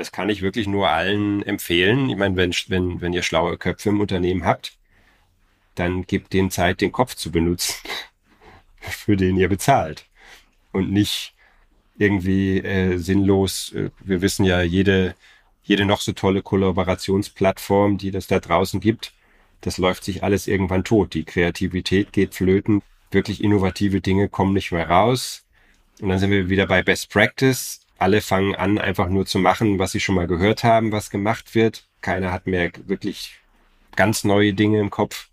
das kann ich wirklich nur allen empfehlen. Ich meine, wenn, wenn, wenn ihr schlaue Köpfe im Unternehmen habt, dann gebt denen Zeit, den Kopf zu benutzen, für den ihr bezahlt. Und nicht irgendwie äh, sinnlos. Äh, wir wissen ja, jede, jede noch so tolle Kollaborationsplattform, die das da draußen gibt, das läuft sich alles irgendwann tot. Die Kreativität geht flöten. Wirklich innovative Dinge kommen nicht mehr raus. Und dann sind wir wieder bei Best Practice. Alle fangen an, einfach nur zu machen, was sie schon mal gehört haben, was gemacht wird. Keiner hat mehr wirklich ganz neue Dinge im Kopf.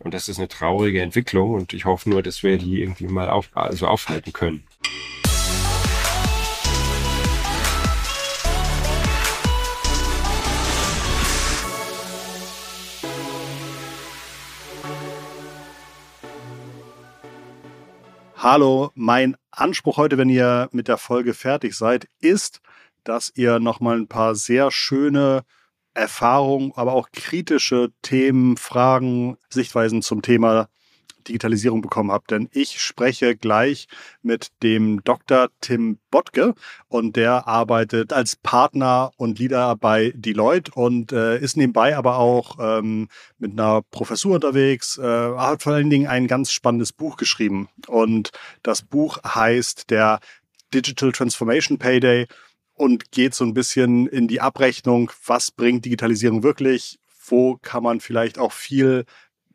Und das ist eine traurige Entwicklung und ich hoffe nur, dass wir die irgendwie mal auf, also aufhalten können. Hallo, mein Anspruch heute, wenn ihr mit der Folge fertig seid, ist, dass ihr nochmal ein paar sehr schöne Erfahrungen, aber auch kritische Themen, Fragen, Sichtweisen zum Thema Digitalisierung bekommen habt. Denn ich spreche gleich mit dem Dr. Tim Bottke und der arbeitet als Partner und Leader bei Deloitte und äh, ist nebenbei aber auch ähm, mit einer Professur unterwegs, äh, hat vor allen Dingen ein ganz spannendes Buch geschrieben. Und das Buch heißt der Digital Transformation Payday und geht so ein bisschen in die Abrechnung, was bringt Digitalisierung wirklich, wo kann man vielleicht auch viel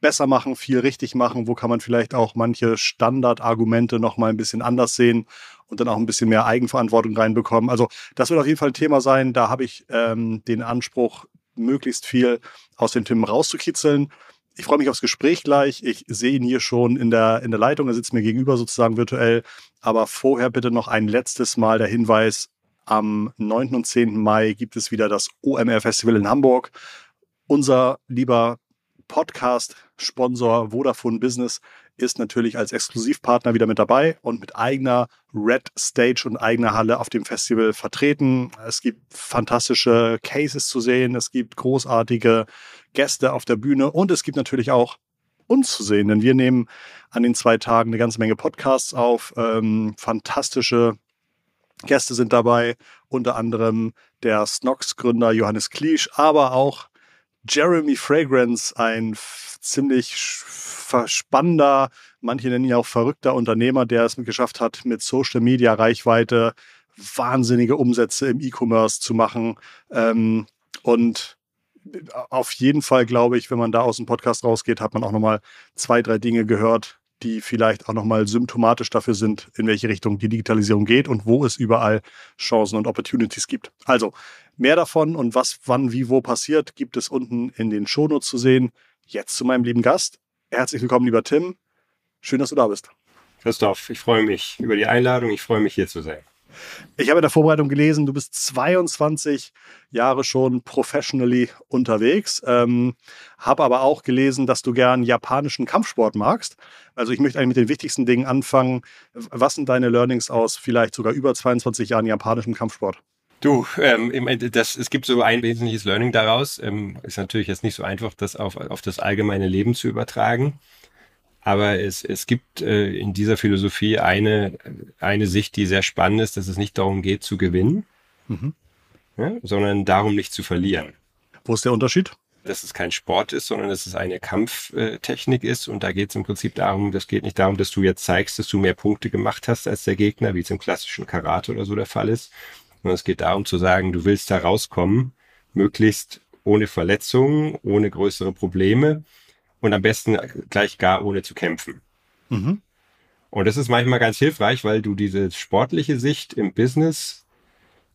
besser machen, viel richtig machen, wo kann man vielleicht auch manche Standardargumente noch mal ein bisschen anders sehen und dann auch ein bisschen mehr Eigenverantwortung reinbekommen. Also das wird auf jeden Fall ein Thema sein. Da habe ich ähm, den Anspruch, möglichst viel aus den Themen rauszukitzeln. Ich freue mich aufs Gespräch gleich. Ich sehe ihn hier schon in der, in der Leitung. Er sitzt mir gegenüber sozusagen virtuell. Aber vorher bitte noch ein letztes Mal der Hinweis am 9. und 10. Mai gibt es wieder das OMR Festival in Hamburg. Unser lieber Podcast-Sponsor Vodafone Business ist natürlich als Exklusivpartner wieder mit dabei und mit eigener Red Stage und eigener Halle auf dem Festival vertreten. Es gibt fantastische Cases zu sehen, es gibt großartige Gäste auf der Bühne und es gibt natürlich auch uns zu sehen, denn wir nehmen an den zwei Tagen eine ganze Menge Podcasts auf, ähm, fantastische Gäste sind dabei, unter anderem der Snox-Gründer Johannes Kliesch, aber auch Jeremy Fragrance, ein ziemlich spannender, manche nennen ihn auch verrückter Unternehmer, der es geschafft hat, mit Social Media Reichweite wahnsinnige Umsätze im E-Commerce zu machen. Ähm, und auf jeden Fall glaube ich, wenn man da aus dem Podcast rausgeht, hat man auch nochmal zwei, drei Dinge gehört, die vielleicht auch nochmal symptomatisch dafür sind, in welche Richtung die Digitalisierung geht und wo es überall Chancen und Opportunities gibt. Also mehr davon und was wann, wie, wo passiert, gibt es unten in den Shownotes zu sehen. Jetzt zu meinem lieben Gast. Herzlich willkommen, lieber Tim. Schön, dass du da bist. Christoph, ich freue mich über die Einladung. Ich freue mich, hier zu sein. Ich habe in der Vorbereitung gelesen, du bist 22 Jahre schon professionally unterwegs, ähm, habe aber auch gelesen, dass du gern japanischen Kampfsport magst. Also ich möchte eigentlich mit den wichtigsten Dingen anfangen. Was sind deine Learnings aus vielleicht sogar über 22 Jahren japanischem Kampfsport? Du, ähm, das, es gibt so ein wesentliches Learning daraus. Ähm, ist natürlich jetzt nicht so einfach, das auf, auf das allgemeine Leben zu übertragen. Aber es, es gibt äh, in dieser Philosophie eine, eine Sicht, die sehr spannend ist, dass es nicht darum geht zu gewinnen, mhm. ja, sondern darum nicht zu verlieren. Wo ist der Unterschied? Dass es kein Sport ist, sondern dass es eine Kampftechnik ist. Und da geht es im Prinzip darum, das geht nicht darum, dass du jetzt zeigst, dass du mehr Punkte gemacht hast als der Gegner, wie es im klassischen Karate oder so der Fall ist, es geht darum zu sagen, du willst da rauskommen, möglichst ohne Verletzungen, ohne größere Probleme und am besten gleich gar ohne zu kämpfen. Mhm. Und das ist manchmal ganz hilfreich, weil du diese sportliche Sicht im Business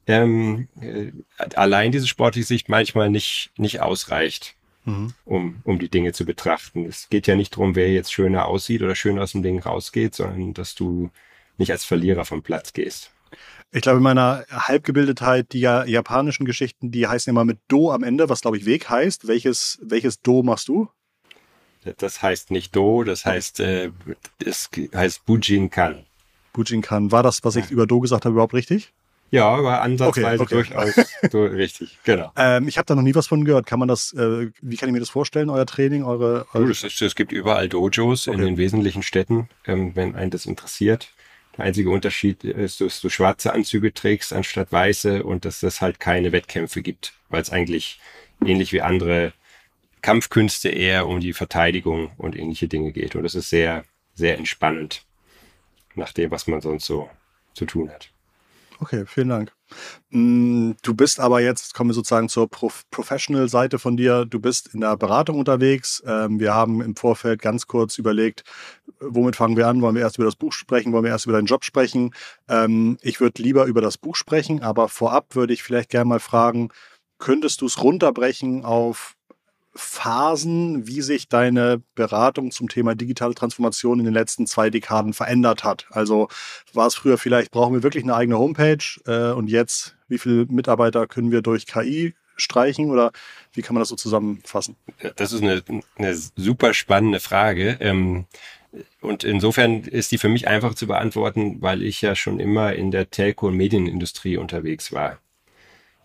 ähm, äh, allein diese sportliche Sicht manchmal nicht nicht ausreicht, mhm. um um die Dinge zu betrachten. Es geht ja nicht darum, wer jetzt schöner aussieht oder schön aus dem Ding rausgeht, sondern dass du nicht als Verlierer vom Platz gehst. Ich glaube, in meiner Halbgebildetheit, die ja, japanischen Geschichten, die heißen immer mit Do am Ende, was glaube ich Weg heißt. Welches, welches Do machst du? Das heißt nicht Do, das heißt, äh, das heißt Bujinkan. Bujinkan. War das, was ich über Do gesagt habe, überhaupt richtig? Ja, war ansatzweise okay, okay. durchaus so richtig, genau. Ähm, ich habe da noch nie was von gehört. Kann man das, äh, wie kann ich mir das vorstellen, euer Training, eure... eure es, ist, es gibt überall Dojos okay. in den wesentlichen Städten, ähm, wenn einen das interessiert. Der einzige Unterschied ist, dass du schwarze Anzüge trägst anstatt weiße und dass das halt keine Wettkämpfe gibt, weil es eigentlich ähnlich wie andere Kampfkünste eher um die Verteidigung und ähnliche Dinge geht. Und das ist sehr, sehr entspannend nach dem, was man sonst so zu tun hat. Okay, vielen Dank. Mm, du bist aber jetzt, kommen wir sozusagen zur Professional-Seite von dir. Du bist in der Beratung unterwegs. Ähm, wir haben im Vorfeld ganz kurz überlegt, womit fangen wir an? Wollen wir erst über das Buch sprechen? Wollen wir erst über deinen Job sprechen? Ähm, ich würde lieber über das Buch sprechen, aber vorab würde ich vielleicht gerne mal fragen, könntest du es runterbrechen auf Phasen, wie sich deine Beratung zum Thema digitale Transformation in den letzten zwei Dekaden verändert hat. Also war es früher vielleicht, brauchen wir wirklich eine eigene Homepage äh, und jetzt, wie viele Mitarbeiter können wir durch KI streichen oder wie kann man das so zusammenfassen? Das ist eine, eine super spannende Frage. Ähm, und insofern ist die für mich einfach zu beantworten, weil ich ja schon immer in der Telco- und Medienindustrie unterwegs war.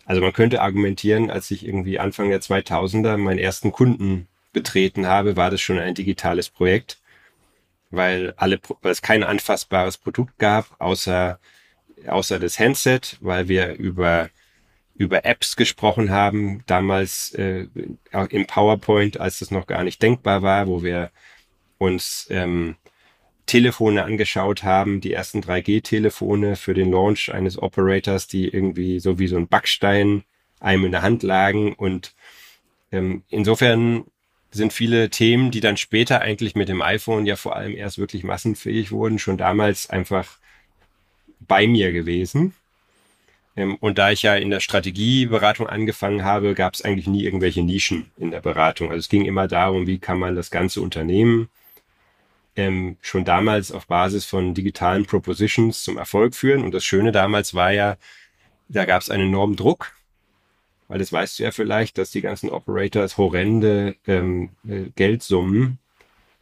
Also man könnte argumentieren, als ich irgendwie Anfang der 2000er meinen ersten Kunden betreten habe, war das schon ein digitales Projekt, weil alle, weil es kein anfassbares Produkt gab, außer, außer das Handset, weil wir über, über Apps gesprochen haben, damals äh, im PowerPoint, als das noch gar nicht denkbar war, wo wir uns ähm, Telefone angeschaut haben, die ersten 3G-Telefone für den Launch eines Operators, die irgendwie so wie so ein Backstein einem in der Hand lagen. Und ähm, insofern sind viele Themen, die dann später eigentlich mit dem iPhone ja vor allem erst wirklich massenfähig wurden, schon damals einfach bei mir gewesen. Ähm, und da ich ja in der Strategieberatung angefangen habe, gab es eigentlich nie irgendwelche Nischen in der Beratung. Also es ging immer darum, wie kann man das ganze Unternehmen ähm, schon damals auf Basis von digitalen Propositions zum Erfolg führen. Und das Schöne damals war ja, da gab es einen enormen Druck, weil das weißt du ja vielleicht, dass die ganzen Operators horrende ähm, äh, Geldsummen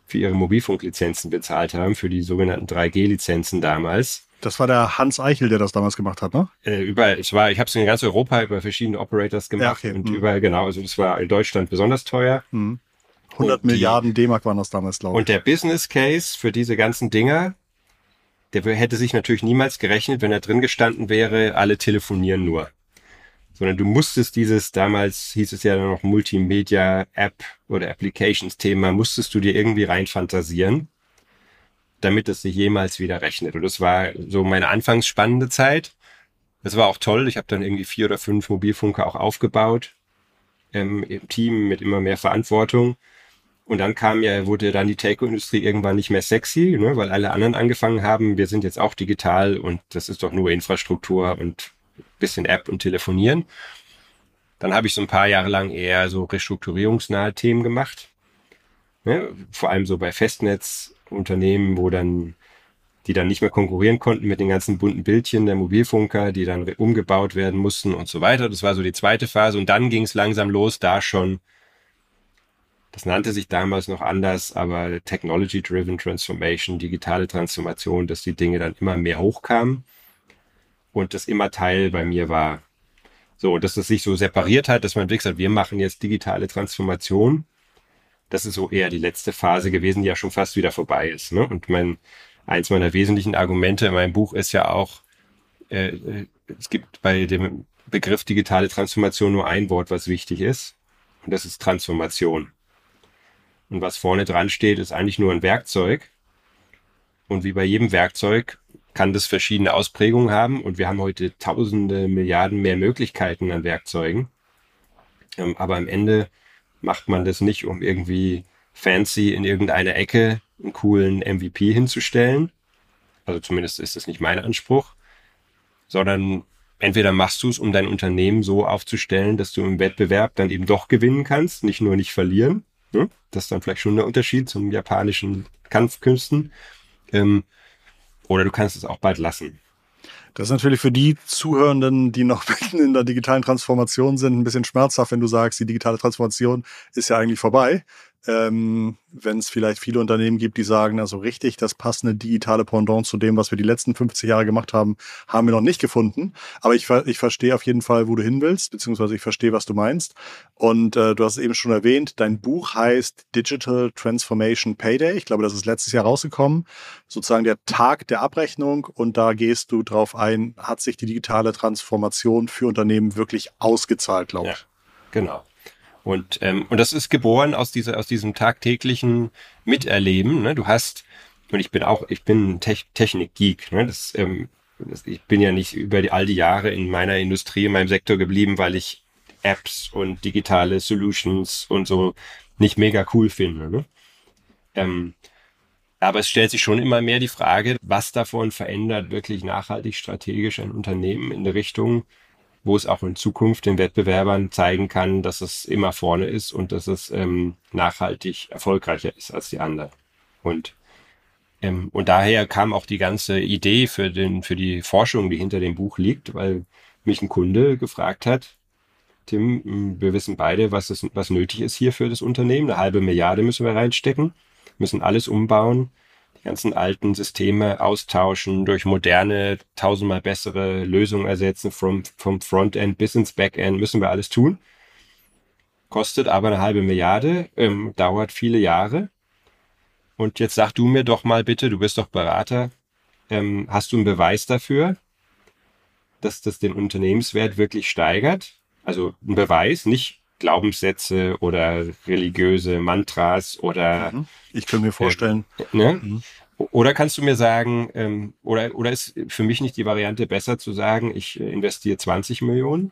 für ihre Mobilfunklizenzen bezahlt haben, für die sogenannten 3G-Lizenzen damals. Das war der Hans Eichel, der das damals gemacht hat, ne? Äh, über, es war, ich habe es in ganz Europa über verschiedene Operators gemacht ja, okay. und hm. über, genau, also das war in Deutschland besonders teuer. Hm. 100 Milliarden D-Mark waren das damals, glaube ich. Und der Business Case für diese ganzen Dinger, der hätte sich natürlich niemals gerechnet, wenn er drin gestanden wäre, alle telefonieren nur. Sondern du musstest dieses, damals hieß es ja noch Multimedia App oder Applications Thema, musstest du dir irgendwie reinfantasieren, damit es sich jemals wieder rechnet. Und das war so meine anfangs spannende Zeit. Das war auch toll. Ich habe dann irgendwie vier oder fünf Mobilfunker auch aufgebaut ähm, im Team mit immer mehr Verantwortung. Und dann kam ja, wurde dann die Telco-Industrie irgendwann nicht mehr sexy, ne, weil alle anderen angefangen haben, wir sind jetzt auch digital und das ist doch nur Infrastruktur und bisschen App und Telefonieren. Dann habe ich so ein paar Jahre lang eher so restrukturierungsnahe Themen gemacht. Ne, vor allem so bei Festnetzunternehmen, wo dann, die dann nicht mehr konkurrieren konnten mit den ganzen bunten Bildchen der Mobilfunker, die dann umgebaut werden mussten und so weiter. Das war so die zweite Phase. Und dann ging es langsam los, da schon das nannte sich damals noch anders, aber Technology-Driven Transformation, digitale Transformation, dass die Dinge dann immer mehr hochkamen und das immer Teil bei mir war. So, dass das sich so separiert hat, dass man wirklich sagt, wir machen jetzt digitale Transformation. Das ist so eher die letzte Phase gewesen, die ja schon fast wieder vorbei ist. Ne? Und mein, eins meiner wesentlichen Argumente in meinem Buch ist ja auch, äh, äh es gibt bei dem Begriff digitale Transformation nur ein Wort, was wichtig ist. Und das ist Transformation. Und was vorne dran steht, ist eigentlich nur ein Werkzeug. Und wie bei jedem Werkzeug kann das verschiedene Ausprägungen haben. Und wir haben heute tausende Milliarden mehr Möglichkeiten an Werkzeugen. Ähm, aber am Ende macht man das nicht, um irgendwie fancy in irgendeiner Ecke einen coolen MVP hinzustellen. Also zumindest ist das nicht mein Anspruch. Sondern entweder machst du es, um dein Unternehmen so aufzustellen, dass du im Wettbewerb dann eben doch gewinnen kannst, nicht nur nicht verlieren. Ne? Das ist dann vielleicht schon der Unterschied zum japanischen Kampfkünsten. Ähm, oder du kannst es auch bald lassen. Das ist natürlich für die Zuhörenden, die noch mitten in der digitalen Transformation sind, ein bisschen schmerzhaft, wenn du sagst, die digitale Transformation ist ja eigentlich vorbei. Ähm, wenn es vielleicht viele Unternehmen gibt, die sagen, also richtig, das passende digitale Pendant zu dem, was wir die letzten 50 Jahre gemacht haben, haben wir noch nicht gefunden. Aber ich, ich verstehe auf jeden Fall, wo du hin willst, beziehungsweise ich verstehe, was du meinst. Und äh, du hast es eben schon erwähnt, dein Buch heißt Digital Transformation Payday. Ich glaube, das ist letztes Jahr rausgekommen. Sozusagen der Tag der Abrechnung. Und da gehst du drauf ein, hat sich die digitale Transformation für Unternehmen wirklich ausgezahlt, glaube ich. Ja, genau. Und, ähm, und das ist geboren aus, dieser, aus diesem tagtäglichen Miterleben. Ne? Du hast, und ich bin auch, ich bin Te Technik-Geek. Ne? Das, ähm, das, ich bin ja nicht über die, all die Jahre in meiner Industrie, in meinem Sektor geblieben, weil ich Apps und digitale Solutions und so nicht mega cool finde. Ne? Ähm, aber es stellt sich schon immer mehr die Frage, was davon verändert wirklich nachhaltig strategisch ein Unternehmen in der Richtung, wo es auch in Zukunft den Wettbewerbern zeigen kann, dass es immer vorne ist und dass es ähm, nachhaltig erfolgreicher ist als die anderen. Und ähm, und daher kam auch die ganze Idee für den für die Forschung, die hinter dem Buch liegt, weil mich ein Kunde gefragt hat, Tim, wir wissen beide, was es, was nötig ist hier für das Unternehmen. Eine halbe Milliarde müssen wir reinstecken, müssen alles umbauen ganzen alten Systeme austauschen, durch moderne, tausendmal bessere Lösungen ersetzen, vom, vom Frontend bis ins Backend, müssen wir alles tun. Kostet aber eine halbe Milliarde, ähm, dauert viele Jahre. Und jetzt sag du mir doch mal bitte, du bist doch Berater, ähm, hast du einen Beweis dafür, dass das den Unternehmenswert wirklich steigert? Also ein Beweis, nicht Glaubenssätze oder religiöse Mantras oder. Mhm. Ich könnte mir vorstellen. Äh, ne? Mhm. Oder kannst du mir sagen, ähm, oder, oder ist für mich nicht die Variante besser zu sagen, ich äh, investiere 20 Millionen,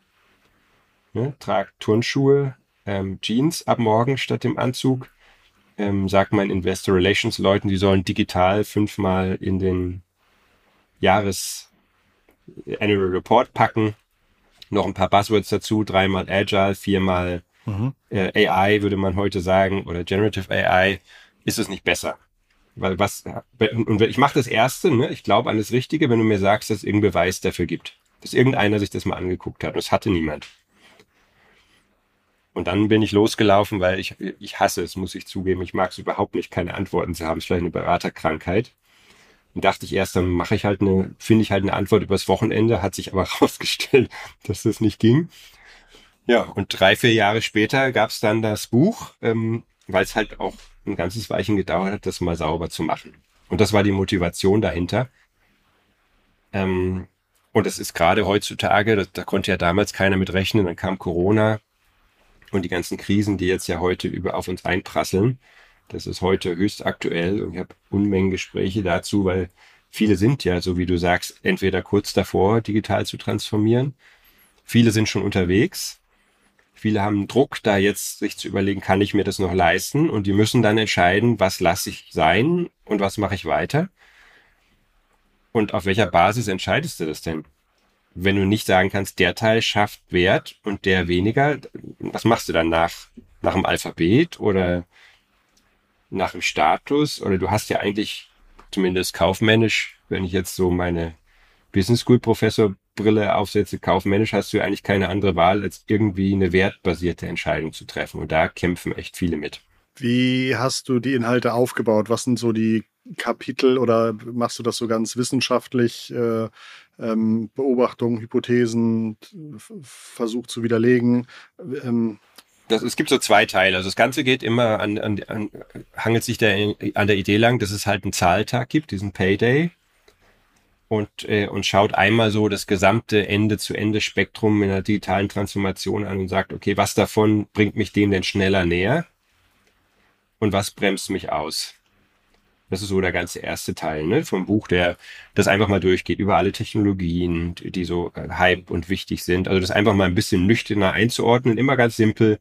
ne, trage Turnschuhe, ähm, Jeans ab morgen statt dem Anzug, ähm, sag meinen Investor Relations Leuten, die sollen digital fünfmal in den Jahres Annual Report packen noch ein paar Buzzwords dazu, dreimal Agile, viermal mhm. äh, AI, würde man heute sagen, oder Generative AI, ist es nicht besser. Weil was, und ich mache das Erste, ne? ich glaube an das Richtige, wenn du mir sagst, dass es irgendeinen Beweis dafür gibt. Dass irgendeiner sich das mal angeguckt hat. Und das hatte niemand. Und dann bin ich losgelaufen, weil ich, ich hasse es, muss ich zugeben. Ich mag es überhaupt nicht, keine Antworten zu haben. Es ist vielleicht eine Beraterkrankheit. Dann dachte ich erst, dann mache ich halt eine, finde ich halt eine Antwort übers Wochenende, hat sich aber herausgestellt, dass das nicht ging. Ja, und drei, vier Jahre später gab es dann das Buch, ähm, weil es halt auch ein ganzes Weichen gedauert hat, das mal sauber zu machen. Und das war die Motivation dahinter. Ähm, und das ist gerade heutzutage, das, da konnte ja damals keiner mit rechnen, dann kam Corona und die ganzen Krisen, die jetzt ja heute über auf uns einprasseln. Das ist heute höchst aktuell und ich habe Unmengen Gespräche dazu, weil viele sind ja, so wie du sagst, entweder kurz davor, digital zu transformieren. Viele sind schon unterwegs. Viele haben Druck, da jetzt sich zu überlegen, kann ich mir das noch leisten? Und die müssen dann entscheiden, was lasse ich sein und was mache ich weiter? Und auf welcher Basis entscheidest du das denn? Wenn du nicht sagen kannst, der Teil schafft Wert und der weniger, was machst du dann nach, nach dem Alphabet oder nach dem Status oder du hast ja eigentlich zumindest kaufmännisch, wenn ich jetzt so meine Business School Professor Brille aufsetze, kaufmännisch hast du ja eigentlich keine andere Wahl, als irgendwie eine wertbasierte Entscheidung zu treffen. Und da kämpfen echt viele mit. Wie hast du die Inhalte aufgebaut? Was sind so die Kapitel oder machst du das so ganz wissenschaftlich? Äh, ähm, Beobachtungen, Hypothesen, Versuch zu widerlegen? Ähm, das, es gibt so zwei Teile. Also das Ganze geht immer an, an, an hangelt sich der, an der Idee lang, dass es halt einen Zahltag gibt, diesen Payday. Und, äh, und schaut einmal so das gesamte Ende-zu-Ende-Spektrum in der digitalen Transformation an und sagt, okay, was davon bringt mich dem denn schneller näher? Und was bremst mich aus? Das ist so der ganze erste Teil ne, vom Buch, der das einfach mal durchgeht über alle Technologien, die so äh, hype und wichtig sind. Also das einfach mal ein bisschen nüchterner einzuordnen, immer ganz simpel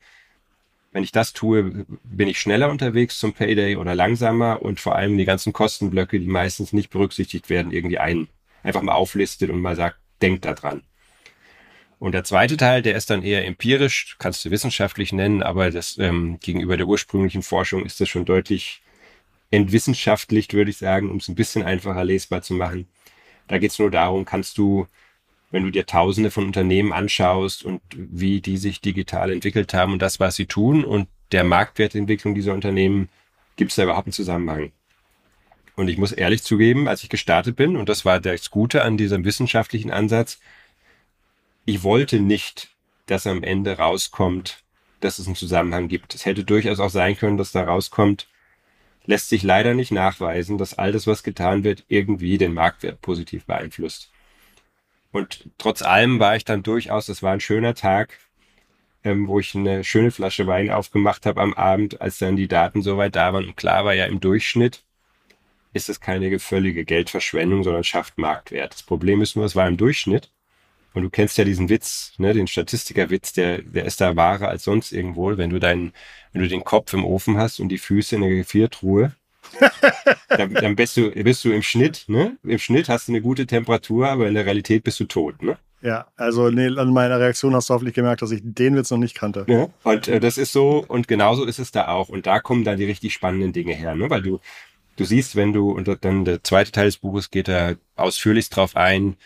wenn ich das tue, bin ich schneller unterwegs zum Payday oder langsamer und vor allem die ganzen Kostenblöcke, die meistens nicht berücksichtigt werden, irgendwie ein, einfach mal auflistet und mal sagt, denkt da dran. Und der zweite Teil, der ist dann eher empirisch, kannst du wissenschaftlich nennen, aber das ähm, gegenüber der ursprünglichen Forschung ist das schon deutlich entwissenschaftlicht, würde ich sagen, um es ein bisschen einfacher lesbar zu machen. Da geht es nur darum, kannst du wenn du dir Tausende von Unternehmen anschaust und wie die sich digital entwickelt haben und das, was sie tun und der Marktwertentwicklung dieser Unternehmen gibt es da überhaupt einen Zusammenhang. Und ich muss ehrlich zugeben, als ich gestartet bin, und das war das Gute an diesem wissenschaftlichen Ansatz, ich wollte nicht, dass am Ende rauskommt, dass es einen Zusammenhang gibt. Es hätte durchaus auch sein können, dass da rauskommt, lässt sich leider nicht nachweisen, dass all das, was getan wird, irgendwie den Marktwert positiv beeinflusst. Und trotz allem war ich dann durchaus, das war ein schöner Tag, ähm, wo ich eine schöne Flasche Wein aufgemacht habe am Abend, als dann die Daten soweit da waren. Und klar war ja im Durchschnitt, ist es keine völlige Geldverschwendung, sondern schafft Marktwert. Das Problem ist nur, es war im Durchschnitt. Und du kennst ja diesen Witz, ne, den Statistikerwitz, der, der ist da wahrer als sonst irgendwo. Wenn du deinen, wenn du den Kopf im Ofen hast und die Füße in der Gefriertruhe, dann, dann bist du, bist du im Schnitt, ne? Im Schnitt hast du eine gute Temperatur, aber in der Realität bist du tot, ne? Ja, also nee, an meiner Reaktion hast du hoffentlich gemerkt, dass ich den Witz noch nicht kannte. Ja, und äh, das ist so, und genauso ist es da auch. Und da kommen dann die richtig spannenden Dinge her, ne? Weil du, du siehst, wenn du, und dann der zweite Teil des Buches geht da ausführlich drauf ein,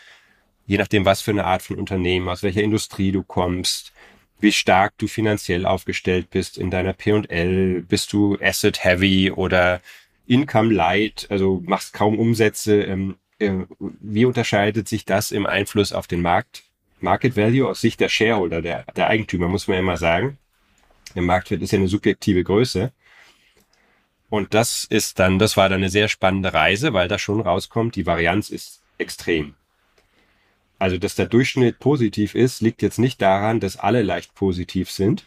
je nachdem, was für eine Art von Unternehmen, aus welcher Industrie du kommst, wie stark du finanziell aufgestellt bist in deiner P&L, bist du asset heavy oder income light, also machst kaum Umsätze, ähm, äh, wie unterscheidet sich das im Einfluss auf den Markt? Market Value aus Sicht der Shareholder, der, der Eigentümer, muss man ja immer sagen. Der Marktwert ist ja eine subjektive Größe. Und das ist dann, das war dann eine sehr spannende Reise, weil da schon rauskommt, die Varianz ist extrem. Also, dass der Durchschnitt positiv ist, liegt jetzt nicht daran, dass alle leicht positiv sind,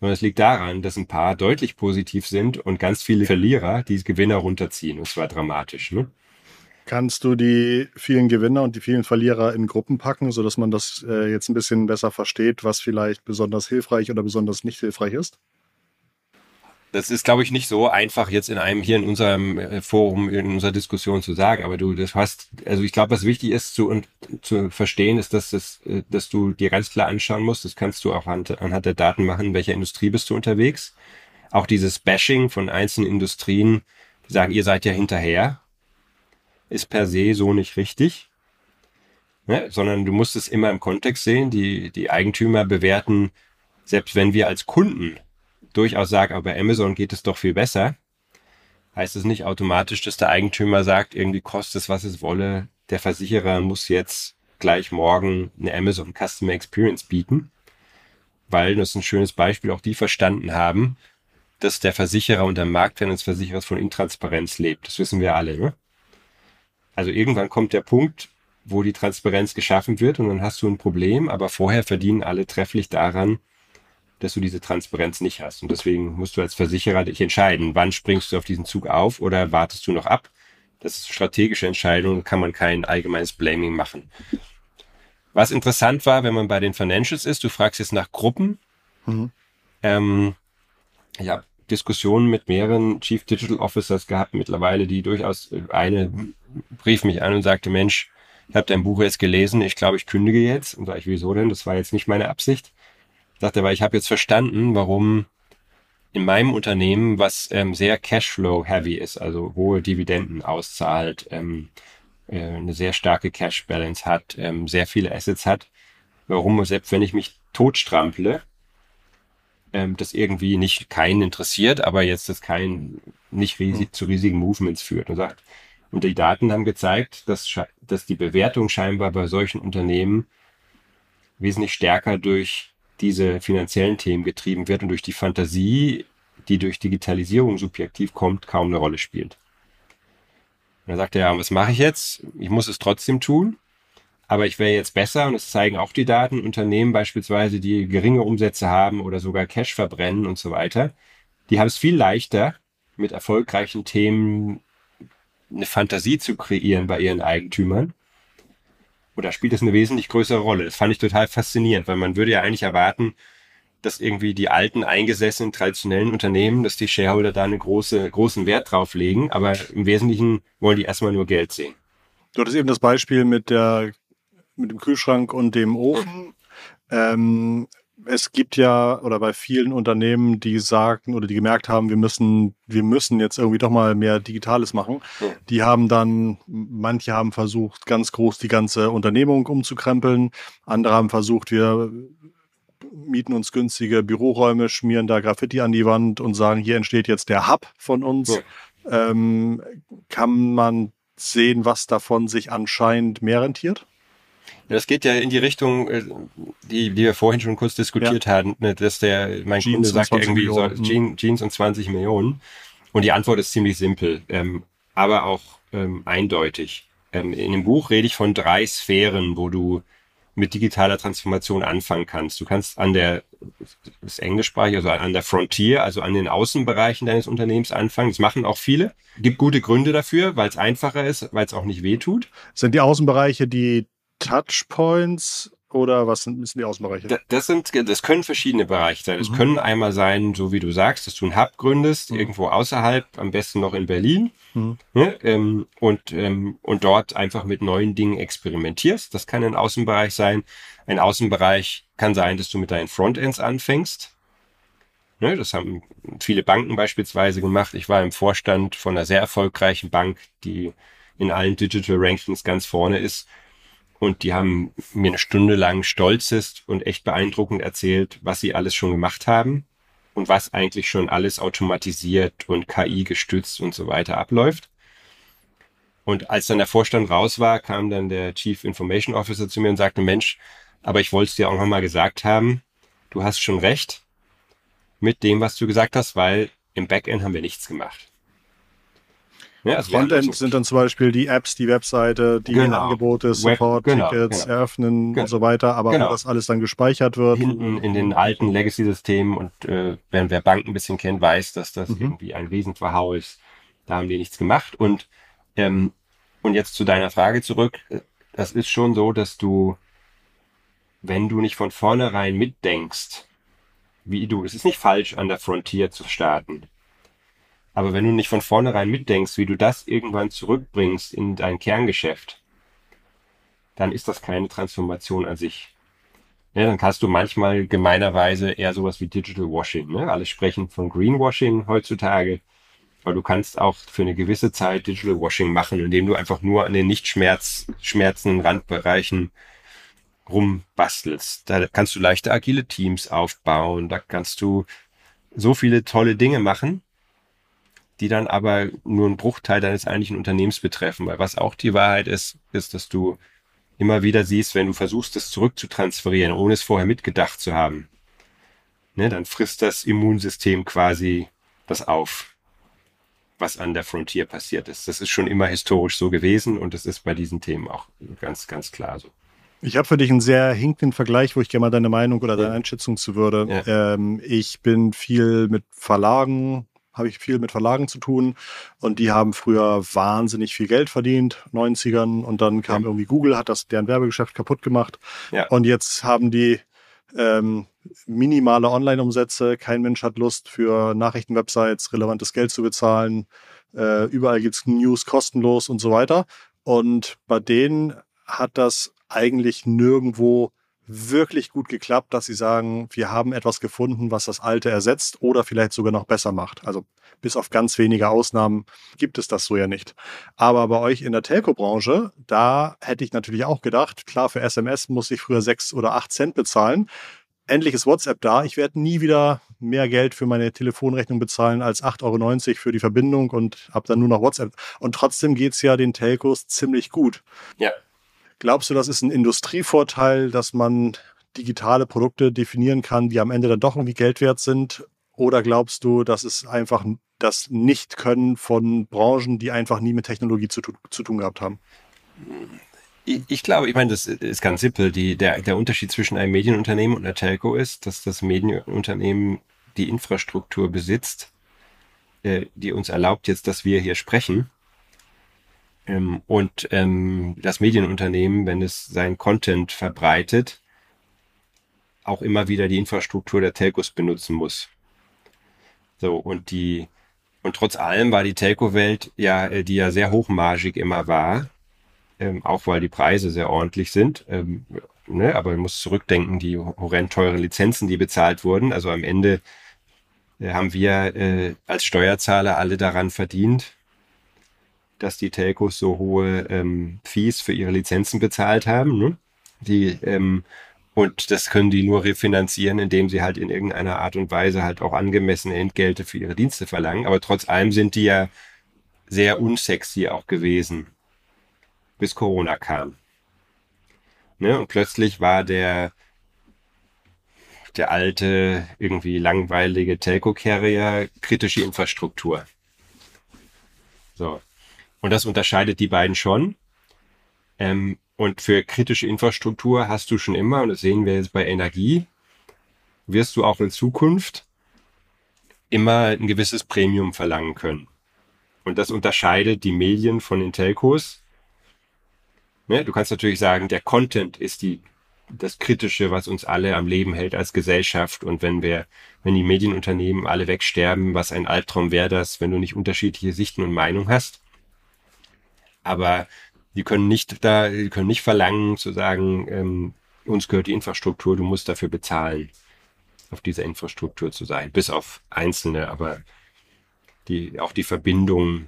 sondern es liegt daran, dass ein paar deutlich positiv sind und ganz viele Verlierer die Gewinner runterziehen. Und zwar dramatisch. Ne? Kannst du die vielen Gewinner und die vielen Verlierer in Gruppen packen, sodass man das äh, jetzt ein bisschen besser versteht, was vielleicht besonders hilfreich oder besonders nicht hilfreich ist? Das ist, glaube ich, nicht so einfach jetzt in einem hier in unserem äh, Forum, in unserer Diskussion zu sagen. Aber du, das hast, also ich glaube, was wichtig ist zu, und, zu verstehen, ist, dass, das, äh, dass du dir ganz klar anschauen musst, das kannst du auch anhand, der Daten machen, in welcher Industrie bist du unterwegs. Auch dieses Bashing von einzelnen Industrien, die sagen, ihr seid ja hinterher, ist per se so nicht richtig, ne? sondern du musst es immer im Kontext sehen. Die, die Eigentümer bewerten, selbst wenn wir als Kunden durchaus sagen, aber bei Amazon geht es doch viel besser, heißt es nicht automatisch, dass der Eigentümer sagt, irgendwie kostet es, was es wolle. Der Versicherer muss jetzt gleich morgen eine Amazon Customer Experience bieten, weil, das ist ein schönes Beispiel, auch die verstanden haben, dass der Versicherer und der Marktwert des Versicherers von Intransparenz lebt. Das wissen wir alle. Ne? Also irgendwann kommt der Punkt, wo die Transparenz geschaffen wird und dann hast du ein Problem, aber vorher verdienen alle trefflich daran, dass du diese Transparenz nicht hast. Und deswegen musst du als Versicherer dich entscheiden, wann springst du auf diesen Zug auf oder wartest du noch ab. Das ist strategische Entscheidung, kann man kein allgemeines Blaming machen. Was interessant war, wenn man bei den Financials ist, du fragst jetzt nach Gruppen. Mhm. Ähm, ich habe Diskussionen mit mehreren Chief Digital Officers gehabt mittlerweile, die durchaus eine rief mich an und sagte, Mensch, ich habe dein Buch jetzt gelesen, ich glaube, ich kündige jetzt. Und sage ich, wieso denn? Das war jetzt nicht meine Absicht. Sagte, weil ich habe jetzt verstanden, warum in meinem Unternehmen, was ähm, sehr Cashflow-heavy ist, also hohe Dividenden auszahlt, ähm, äh, eine sehr starke Cash-Balance hat, ähm, sehr viele Assets hat, warum, selbst wenn ich mich totstrample, ähm, das irgendwie nicht keinen interessiert, aber jetzt das kein nicht riesig, zu riesigen Movements führt. Und sagt, und die Daten haben gezeigt, dass, dass die Bewertung scheinbar bei solchen Unternehmen wesentlich stärker durch diese finanziellen Themen getrieben wird und durch die Fantasie, die durch Digitalisierung subjektiv kommt, kaum eine Rolle spielt. Und dann sagt er, ja, was mache ich jetzt? Ich muss es trotzdem tun, aber ich wäre jetzt besser und es zeigen auch die Daten, Unternehmen beispielsweise, die geringe Umsätze haben oder sogar Cash verbrennen und so weiter, die haben es viel leichter, mit erfolgreichen Themen eine Fantasie zu kreieren bei ihren Eigentümern. Oder spielt es eine wesentlich größere Rolle? Das fand ich total faszinierend, weil man würde ja eigentlich erwarten, dass irgendwie die alten, eingesessenen, traditionellen Unternehmen, dass die Shareholder da einen große, großen Wert drauf legen, aber im Wesentlichen wollen die erstmal nur Geld sehen. Du hattest eben das Beispiel mit der, mit dem Kühlschrank und dem Ofen. Ähm, es gibt ja, oder bei vielen Unternehmen, die sagen oder die gemerkt haben, wir müssen, wir müssen jetzt irgendwie doch mal mehr Digitales machen. Ja. Die haben dann, manche haben versucht, ganz groß die ganze Unternehmung umzukrempeln. Andere haben versucht, wir mieten uns günstige Büroräume, schmieren da Graffiti an die Wand und sagen, hier entsteht jetzt der Hub von uns. Ja. Ähm, kann man sehen, was davon sich anscheinend mehr rentiert? Das geht ja in die Richtung, äh, die, die wir vorhin schon kurz diskutiert ja. hatten, ne, dass der, mein Jeans Kunde sagt irgendwie so. Jeans und 20 Millionen. Und die Antwort ist ziemlich simpel, ähm, aber auch ähm, eindeutig. Ähm, in dem Buch rede ich von drei Sphären, wo du mit digitaler Transformation anfangen kannst. Du kannst an der, das ist englischsprachig, also an der Frontier, also an den Außenbereichen deines Unternehmens anfangen. Das machen auch viele. Gibt gute Gründe dafür, weil es einfacher ist, weil es auch nicht weh tut. Sind die Außenbereiche die Touchpoints oder was sind, sind die Außenbereiche? Das sind, das können verschiedene Bereiche sein. Es mhm. können einmal sein, so wie du sagst, dass du einen Hub gründest, mhm. irgendwo außerhalb, am besten noch in Berlin, mhm. ne, ähm, und, ähm, und dort einfach mit neuen Dingen experimentierst. Das kann ein Außenbereich sein. Ein Außenbereich kann sein, dass du mit deinen Frontends anfängst. Ne, das haben viele Banken beispielsweise gemacht. Ich war im Vorstand von einer sehr erfolgreichen Bank, die in allen Digital Rankings ganz vorne ist und die haben mir eine Stunde lang stolzest und echt beeindruckend erzählt, was sie alles schon gemacht haben und was eigentlich schon alles automatisiert und KI gestützt und so weiter abläuft. Und als dann der Vorstand raus war, kam dann der Chief Information Officer zu mir und sagte, Mensch, aber ich wollte es dir auch nochmal gesagt haben, du hast schon recht mit dem, was du gesagt hast, weil im Backend haben wir nichts gemacht. Ja, also Frontend sind dann zum Beispiel die Apps, die Webseite, die genau. Angebote, Support, genau, Tickets genau. eröffnen genau. und so weiter, aber genau. wo das alles dann gespeichert wird. Hinten in den alten Legacy-Systemen und äh, wenn wer Banken ein bisschen kennt, weiß, dass das mhm. irgendwie ein Riesenverhau ist. Da haben die nichts gemacht. Und, ähm, und jetzt zu deiner Frage zurück. Das ist schon so, dass du, wenn du nicht von vornherein mitdenkst, wie du, es ist nicht falsch, an der Frontier zu starten. Aber wenn du nicht von vornherein mitdenkst, wie du das irgendwann zurückbringst in dein Kerngeschäft, dann ist das keine Transformation an sich. Ja, dann kannst du manchmal gemeinerweise eher sowas wie Digital Washing. Ne? Alle sprechen von Greenwashing heutzutage. Aber du kannst auch für eine gewisse Zeit Digital Washing machen, indem du einfach nur an den nicht schmerz, schmerzenden Randbereichen rumbastelst. Da kannst du leichte agile Teams aufbauen. Da kannst du so viele tolle Dinge machen, die dann aber nur einen Bruchteil deines eigentlichen Unternehmens betreffen. Weil was auch die Wahrheit ist, ist, dass du immer wieder siehst, wenn du versuchst, das zurückzutransferieren, ohne es vorher mitgedacht zu haben, ne, dann frisst das Immunsystem quasi das auf, was an der Frontier passiert ist. Das ist schon immer historisch so gewesen und das ist bei diesen Themen auch ganz, ganz klar so. Ich habe für dich einen sehr hinkenden Vergleich, wo ich gerne mal deine Meinung oder deine Einschätzung zu würde. Ja. Ähm, ich bin viel mit Verlagen habe ich viel mit Verlagen zu tun. Und die haben früher wahnsinnig viel Geld verdient, 90ern und dann kam ja. irgendwie Google, hat das deren Werbegeschäft kaputt gemacht. Ja. und jetzt haben die ähm, minimale Online-Umsätze, kein Mensch hat Lust für Nachrichtenwebsites relevantes Geld zu bezahlen, äh, überall gibt's News kostenlos und so weiter. Und bei denen hat das eigentlich nirgendwo wirklich gut geklappt, dass sie sagen, wir haben etwas gefunden, was das alte ersetzt oder vielleicht sogar noch besser macht. Also bis auf ganz wenige Ausnahmen gibt es das so ja nicht. Aber bei euch in der Telco-Branche, da hätte ich natürlich auch gedacht, klar, für SMS muss ich früher sechs oder acht Cent bezahlen. Endlich ist WhatsApp da. Ich werde nie wieder mehr Geld für meine Telefonrechnung bezahlen als 8,90 Euro für die Verbindung und habe dann nur noch WhatsApp. Und trotzdem geht's ja den Telcos ziemlich gut. Ja, Glaubst du, das ist ein Industrievorteil, dass man digitale Produkte definieren kann, die am Ende dann doch irgendwie Geld wert sind? Oder glaubst du, das ist einfach das Nicht-Können von Branchen, die einfach nie mit Technologie zu, zu tun gehabt haben? Ich, ich, glaube, ich meine, das ist ganz simpel. Die, der, der Unterschied zwischen einem Medienunternehmen und einer Telco ist, dass das Medienunternehmen die Infrastruktur besitzt, äh, die uns erlaubt jetzt, dass wir hier sprechen ähm, und ähm, das Medienunternehmen, wenn es sein Content verbreitet, auch immer wieder die Infrastruktur der Telcos benutzen muss. So, und die, und trotz allem war die Telco-Welt ja, äh, die ja sehr hochmargig immer war, ähm, auch weil die Preise sehr ordentlich sind. Ähm, ne, aber man muss zurückdenken, die horrend teure Lizenzen, die bezahlt wurden. Also am Ende äh, haben wir äh, als Steuerzahler alle daran verdient, dass die Telcos so hohe ähm, Fees für ihre Lizenzen bezahlt haben. Ne? Die, ähm, Und das können die nur refinanzieren, indem sie halt in irgendeiner Art und Weise halt auch angemessene Entgelte für ihre Dienste verlangen. Aber trotz allem sind die ja sehr unsexy auch gewesen, bis Corona kam. Ne? Und plötzlich war der, der alte, irgendwie langweilige Telco-Carrier kritische Infrastruktur. So. Und das unterscheidet die beiden schon. Ähm, und für kritische Infrastruktur hast du schon immer, und das sehen wir jetzt bei Energie, wirst du auch in Zukunft immer ein gewisses Premium verlangen können. Und das unterscheidet die Medien von den Telcos. Ne? Du kannst natürlich sagen, der Content ist die, das Kritische, was uns alle am Leben hält als Gesellschaft. Und wenn wir, wenn die Medienunternehmen alle wegsterben, was ein Albtraum wäre das, wenn du nicht unterschiedliche Sichten und Meinungen hast. Aber die können nicht da, die können nicht verlangen zu sagen, ähm, uns gehört die Infrastruktur, du musst dafür bezahlen, auf dieser Infrastruktur zu sein. Bis auf einzelne, aber die, auch die Verbindung.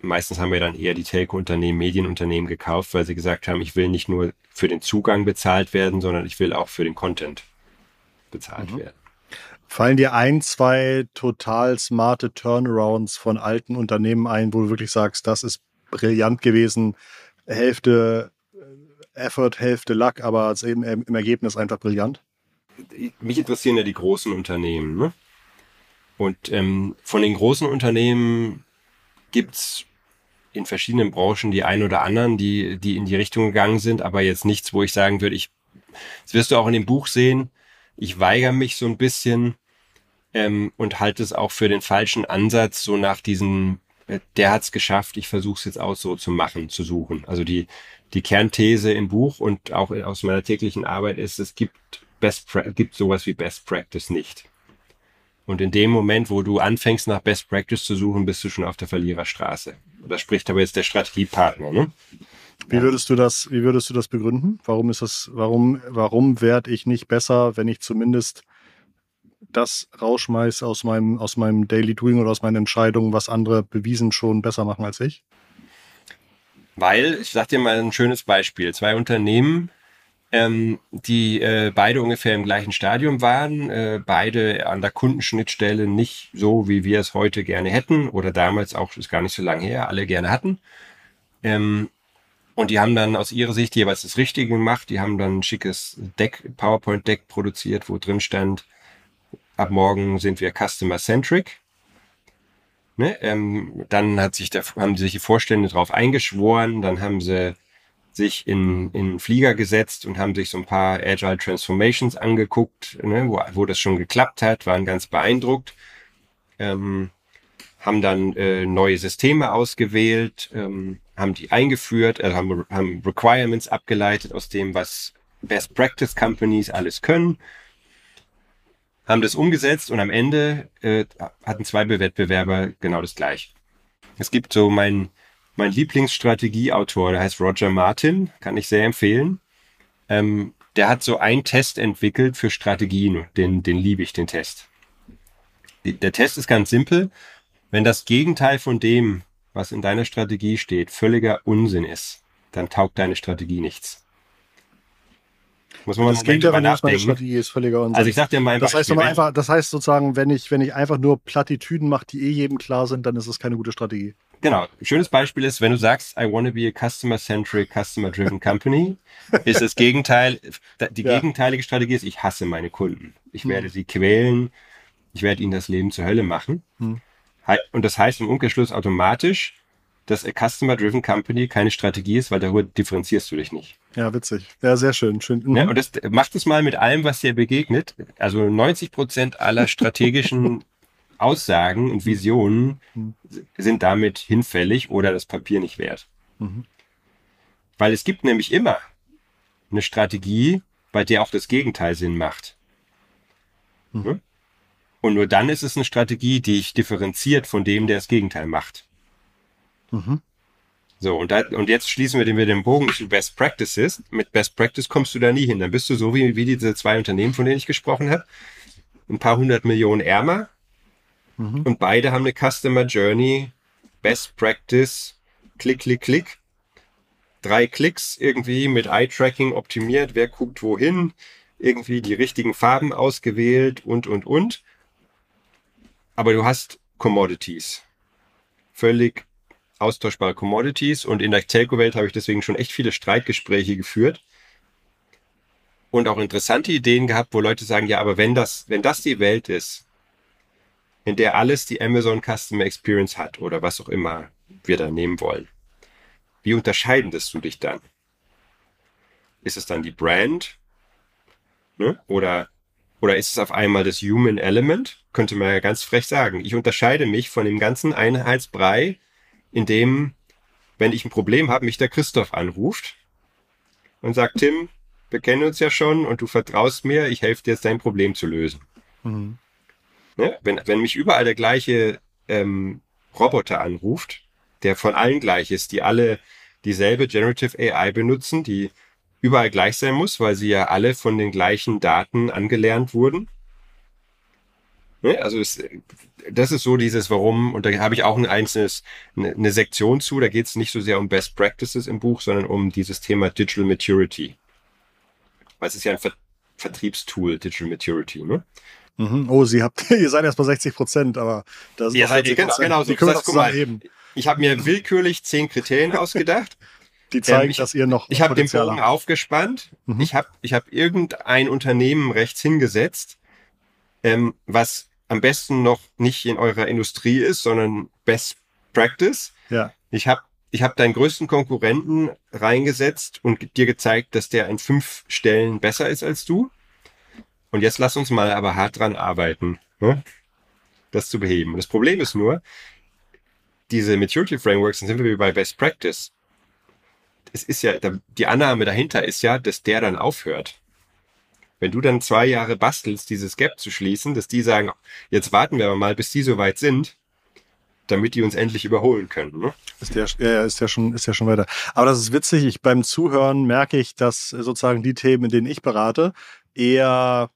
Meistens haben wir dann eher die Telco-Unternehmen, Medienunternehmen gekauft, weil sie gesagt haben, ich will nicht nur für den Zugang bezahlt werden, sondern ich will auch für den Content bezahlt mhm. werden. Fallen dir ein, zwei total smarte Turnarounds von alten Unternehmen ein, wo du wirklich sagst, das ist brillant gewesen, Hälfte äh, Effort, Hälfte Luck, aber im, im Ergebnis einfach brillant? Mich interessieren ja die großen Unternehmen. Ne? Und ähm, von den großen Unternehmen gibt's in verschiedenen Branchen die ein oder anderen, die, die in die Richtung gegangen sind, aber jetzt nichts, wo ich sagen würde, ich, das wirst du auch in dem Buch sehen, ich weigere mich so ein bisschen ähm, und halte es auch für den falschen Ansatz, so nach diesem der hat es geschafft, ich versuche es jetzt auch so zu machen, zu suchen. Also die, die Kernthese im Buch und auch aus meiner täglichen Arbeit ist, es gibt Best gibt sowas wie Best Practice nicht. Und in dem Moment, wo du anfängst, nach Best Practice zu suchen, bist du schon auf der Verliererstraße. Da spricht aber jetzt der Strategiepartner, ne? Wie würdest du das, wie würdest du das begründen? Warum ist das, warum, warum werde ich nicht besser, wenn ich zumindest das rausschmeiße aus meinem, aus meinem Daily Doing oder aus meinen Entscheidungen, was andere bewiesen schon besser machen als ich? Weil, ich sag dir mal ein schönes Beispiel. Zwei Unternehmen, ähm, die äh, beide ungefähr im gleichen Stadium waren, äh, beide an der Kundenschnittstelle nicht so, wie wir es heute gerne hätten oder damals auch, ist gar nicht so lange her, alle gerne hatten. Ähm, und die haben dann aus ihrer Sicht jeweils das Richtige gemacht. Die haben dann ein schickes Deck, PowerPoint-Deck produziert, wo drin stand, ab morgen sind wir Customer-Centric. Ne? Ähm, dann hat sich der, haben sich die Vorstände darauf eingeschworen, dann haben sie sich in, in Flieger gesetzt und haben sich so ein paar Agile Transformations angeguckt, ne, wo, wo das schon geklappt hat, waren ganz beeindruckt, ähm, haben dann äh, neue Systeme ausgewählt, ähm, haben die eingeführt, äh, haben, haben Requirements abgeleitet aus dem, was Best Practice Companies alles können haben das umgesetzt und am Ende äh, hatten zwei Wettbewerber genau das gleiche. Es gibt so mein, mein Lieblingsstrategieautor, der heißt Roger Martin, kann ich sehr empfehlen. Ähm, der hat so einen Test entwickelt für Strategien, den, den liebe ich, den Test. Der Test ist ganz simpel. Wenn das Gegenteil von dem, was in deiner Strategie steht, völliger Unsinn ist, dann taugt deine Strategie nichts. Muss man das klingt ja, nachdenken. Strategie ist völliger Unsinn. Also ich sag dir mal das heißt, einfach, das heißt sozusagen, wenn ich, wenn ich einfach nur Plattitüden mache, die eh jedem klar sind, dann ist es keine gute Strategie. Genau. Schönes Beispiel ist, wenn du sagst, I want to be a customer-centric, customer-driven company, ist das Gegenteil, die ja. gegenteilige Strategie ist, ich hasse meine Kunden. Ich hm. werde sie quälen, ich werde ihnen das Leben zur Hölle machen. Hm. Und das heißt im Umkehrschluss automatisch, dass a Customer-Driven Company keine Strategie ist, weil darüber differenzierst du dich nicht. Ja, witzig. Ja, sehr schön. schön. Mhm. Ja, und das macht es mal mit allem, was dir begegnet. Also 90 Prozent aller strategischen Aussagen und Visionen mhm. sind damit hinfällig oder das Papier nicht wert. Mhm. Weil es gibt nämlich immer eine Strategie, bei der auch das Gegenteil Sinn macht. Mhm. Und nur dann ist es eine Strategie, die ich differenziert von dem, der das Gegenteil macht. Mhm. So, und, da, und jetzt schließen wir den, den Bogen zu Best Practices. Mit Best Practice kommst du da nie hin. Dann bist du so wie, wie diese zwei Unternehmen, von denen ich gesprochen habe. Ein paar hundert Millionen ärmer. Mhm. Und beide haben eine Customer Journey, Best Practice, Klick, Klick, Klick. Drei Klicks irgendwie mit Eye-Tracking optimiert. Wer guckt wohin? irgendwie die richtigen Farben ausgewählt und, und, und. Aber du hast Commodities. Völlig austauschbare Commodities. Und in der Telco-Welt habe ich deswegen schon echt viele Streitgespräche geführt. Und auch interessante Ideen gehabt, wo Leute sagen, ja, aber wenn das, wenn das die Welt ist, in der alles die Amazon Customer Experience hat oder was auch immer wir da nehmen wollen, wie unterscheidest du dich dann? Ist es dann die Brand? Ne? Oder, oder ist es auf einmal das Human Element? Könnte man ja ganz frech sagen. Ich unterscheide mich von dem ganzen Einheitsbrei, in dem, wenn ich ein Problem habe, mich der Christoph anruft und sagt, Tim, wir kennen uns ja schon und du vertraust mir, ich helfe dir jetzt dein Problem zu lösen. Mhm. Ne? Wenn, wenn mich überall der gleiche ähm, Roboter anruft, der von allen gleich ist, die alle dieselbe Generative AI benutzen, die überall gleich sein muss, weil sie ja alle von den gleichen Daten angelernt wurden. Ne? Also es, das ist so dieses Warum, und da habe ich auch ein einzelnes, eine, eine Sektion zu, da geht es nicht so sehr um Best Practices im Buch, sondern um dieses Thema Digital Maturity. Weil es ist ja ein Ver Vertriebstool, Digital Maturity, ne? Mhm. Oh, Sie habt, ihr seid erst bei 60 Prozent, aber da sind ihr seid, genau, genau, so, können das heißt, mal, heben. Ich habe mir willkürlich zehn Kriterien ausgedacht. Die zeigen, ähm, ich, dass ihr noch. Ich habe den Bogen habt. aufgespannt. Mhm. Ich habe ich hab irgendein Unternehmen rechts hingesetzt, ähm, was am besten noch nicht in eurer Industrie ist, sondern Best Practice. Ja. Ich habe ich hab deinen größten Konkurrenten reingesetzt und dir gezeigt, dass der an fünf Stellen besser ist als du. Und jetzt lass uns mal aber hart dran arbeiten, ne? das zu beheben. Das Problem ist nur, diese Maturity Frameworks, dann sind wir bei Best Practice. Es ist ja, die Annahme dahinter ist ja, dass der dann aufhört. Wenn du dann zwei Jahre bastelst, dieses Gap zu schließen, dass die sagen, jetzt warten wir mal, bis die so weit sind, damit die uns endlich überholen können. Ne? Ist der, ja, ist ja schon, ist ja schon weiter. Aber das ist witzig. Ich beim Zuhören merke ich, dass sozusagen die Themen, in denen ich berate, eher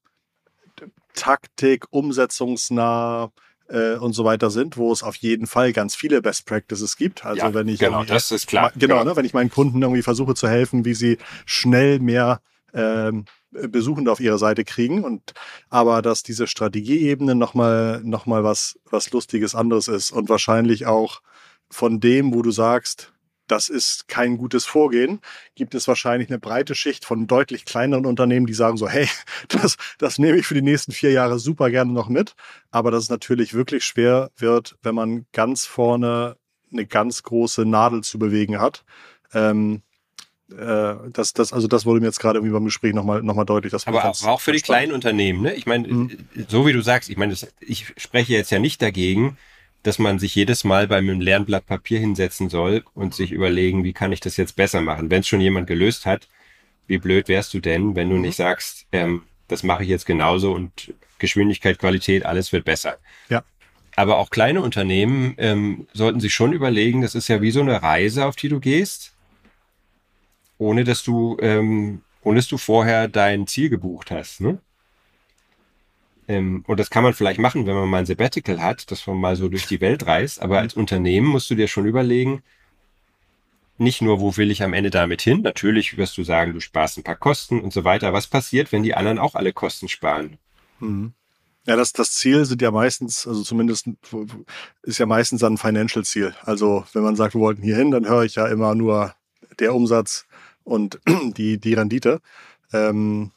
Taktik, umsetzungsnah äh, und so weiter sind, wo es auf jeden Fall ganz viele Best Practices gibt. Also ja, wenn ich genau, das ist klar. Genau, ja. ne, wenn ich meinen Kunden irgendwie versuche zu helfen, wie sie schnell mehr ähm, Besuchende auf ihre Seite kriegen und aber dass diese Strategieebene nochmal noch mal was was lustiges anderes ist und wahrscheinlich auch von dem, wo du sagst, das ist kein gutes Vorgehen, gibt es wahrscheinlich eine breite Schicht von deutlich kleineren Unternehmen, die sagen so, hey, das, das nehme ich für die nächsten vier Jahre super gerne noch mit. Aber dass es natürlich wirklich schwer wird, wenn man ganz vorne eine ganz große Nadel zu bewegen hat. Ähm, äh, das, das, also das wurde mir jetzt gerade irgendwie beim Gespräch nochmal noch mal deutlich. Das Aber auch, auch für die kleinen Unternehmen, ne? Ich meine, mhm. so wie du sagst, ich meine, das, ich spreche jetzt ja nicht dagegen, dass man sich jedes Mal beim Lernblatt Papier hinsetzen soll und sich überlegen, wie kann ich das jetzt besser machen. Wenn es schon jemand gelöst hat, wie blöd wärst du denn, wenn du nicht sagst, ähm, das mache ich jetzt genauso und Geschwindigkeit, Qualität, alles wird besser. Ja. Aber auch kleine Unternehmen ähm, sollten sich schon überlegen, das ist ja wie so eine Reise, auf die du gehst, ohne dass du, ähm, ohne dass du vorher dein Ziel gebucht hast. Ne? Ähm, und das kann man vielleicht machen, wenn man mal ein Sabbatical hat, dass man mal so durch die Welt reist. Aber als Unternehmen musst du dir schon überlegen, nicht nur, wo will ich am Ende damit hin? Natürlich wirst du sagen, du sparst ein paar Kosten und so weiter. Was passiert, wenn die anderen auch alle Kosten sparen? Mhm. Ja, das, das Ziel sind ja meistens, also zumindest ist ja meistens ein Financial-Ziel. Also wenn man sagt, wir wollten hier hin, dann höre ich ja immer nur der Umsatz und die, die Rendite. Ähm,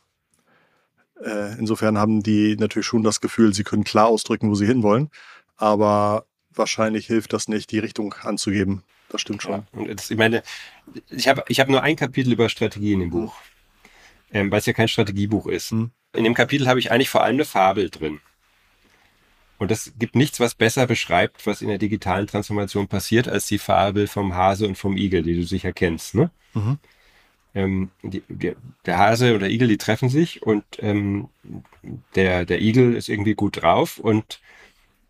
äh, insofern haben die natürlich schon das Gefühl, sie können klar ausdrücken, wo sie hinwollen. Aber wahrscheinlich hilft das nicht, die Richtung anzugeben. Das stimmt schon. Ja, und jetzt, ich meine, ich habe ich hab nur ein Kapitel über Strategie in dem Buch, ähm, weil es ja kein Strategiebuch ist. Hm. In dem Kapitel habe ich eigentlich vor allem eine Fabel drin. Und das gibt nichts, was besser beschreibt, was in der digitalen Transformation passiert, als die Fabel vom Hase und vom Igel, die du sicher kennst. Ne? Mhm ähm, die, die, der Hase oder Igel, die treffen sich und ähm, der, der Igel ist irgendwie gut drauf und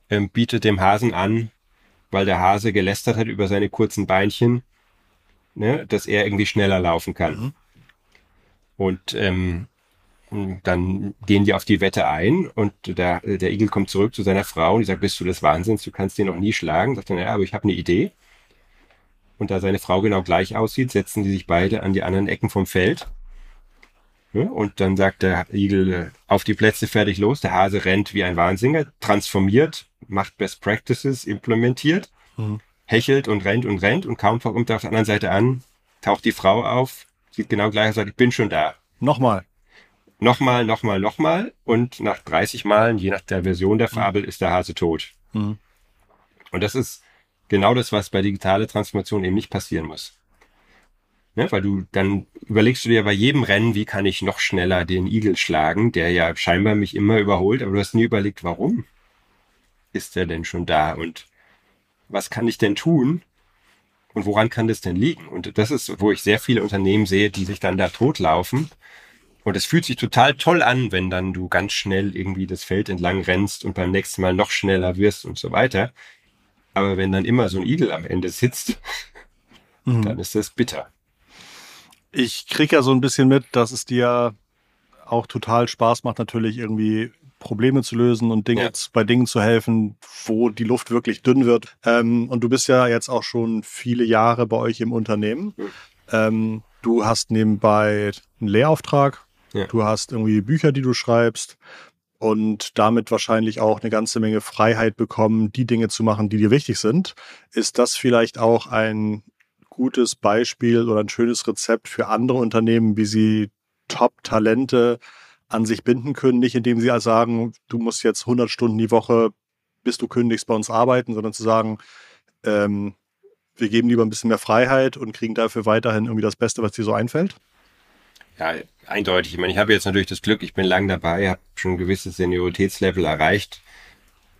ähm, bietet dem Hasen an, weil der Hase gelästert hat über seine kurzen Beinchen, ne, dass er irgendwie schneller laufen kann. Mhm. Und ähm, dann gehen die auf die Wette ein und der, der Igel kommt zurück zu seiner Frau und die sagt, bist du des Wahnsinns, du kannst den noch nie schlagen. Sagt dann, ja, aber ich habe eine Idee und da seine Frau genau gleich aussieht, setzen die sich beide an die anderen Ecken vom Feld Und dann sagt der Igel, äh, auf die Plätze, fertig, los. Der Hase rennt wie ein Wahnsinniger, transformiert, macht Best Practices, implementiert, mhm. hechelt und rennt und rennt und kaum kommt er auf der anderen Seite an, taucht die Frau auf, sieht genau gleich und sagt, ich bin schon da. Nochmal. Nochmal, nochmal, nochmal. Und nach 30 Malen, je nach der Version der Fabel, mhm. ist der Hase tot. Mhm. Und das ist genau das, was bei digitaler Transformation eben nicht passieren muss. Ne, weil du dann überlegst du dir bei jedem Rennen, wie kann ich noch schneller den Igel schlagen, der ja scheinbar mich immer überholt, aber du hast nie überlegt, warum ist er denn schon da und was kann ich denn tun und woran kann das denn liegen? Und das ist, wo ich sehr viele Unternehmen sehe, die sich dann da totlaufen. Und es fühlt sich total toll an, wenn dann du ganz schnell irgendwie das Feld entlang rennst und beim nächsten Mal noch schneller wirst und so weiter. Aber wenn dann immer so ein Igel am Ende sitzt, mhm. dann ist das bitter. Ich kriege ja so ein bisschen mit, dass es dir auch total Spaß macht, natürlich irgendwie Probleme zu lösen und Dinge ja. bei Dingen zu helfen, wo die Luft wirklich dünn wird. Ähm, und du bist ja jetzt auch schon viele Jahre bei euch im Unternehmen. Mhm. Ähm, du hast nebenbei einen Lehrauftrag, ja. du hast irgendwie Bücher, die du schreibst und damit wahrscheinlich auch eine ganze Menge Freiheit bekommen, die Dinge zu machen, die dir wichtig sind. Ist das vielleicht auch ein gutes Beispiel oder ein schönes Rezept für andere Unternehmen, wie sie Top-Talente an sich binden können. Nicht indem sie also sagen, du musst jetzt 100 Stunden die Woche, bis du kündigst, bei uns arbeiten, sondern zu sagen, ähm, wir geben lieber ein bisschen mehr Freiheit und kriegen dafür weiterhin irgendwie das Beste, was dir so einfällt? Ja, eindeutig. Ich meine, ich habe jetzt natürlich das Glück, ich bin lang dabei, habe schon ein gewisses Senioritätslevel erreicht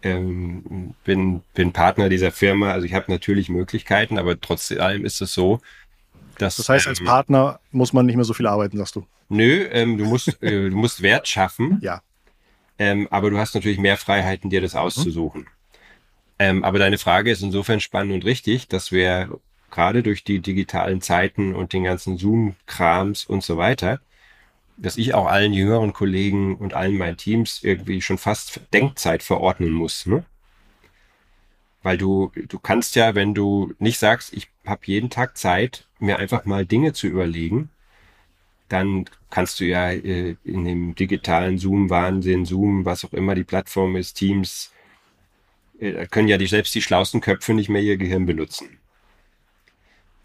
ähm, bin, bin Partner dieser Firma. Also ich habe natürlich Möglichkeiten, aber trotz allem ist es so, dass. Das heißt, als ähm, Partner muss man nicht mehr so viel arbeiten, sagst du? Nö, ähm, du musst, äh, du musst Wert schaffen. Ja. Ähm, aber du hast natürlich mehr Freiheiten, dir das auszusuchen. Ähm, aber deine Frage ist insofern spannend und richtig, dass wir gerade durch die digitalen Zeiten und den ganzen Zoom-Krams und so weiter dass ich auch allen jüngeren Kollegen und allen meinen Teams irgendwie schon fast Denkzeit verordnen muss. Ne? Weil du, du kannst ja, wenn du nicht sagst, ich habe jeden Tag Zeit, mir einfach mal Dinge zu überlegen, dann kannst du ja äh, in dem digitalen Zoom-Wahnsinn, Zoom, was auch immer die Plattform ist, Teams, äh, können ja die, selbst die schlausten Köpfe nicht mehr ihr Gehirn benutzen.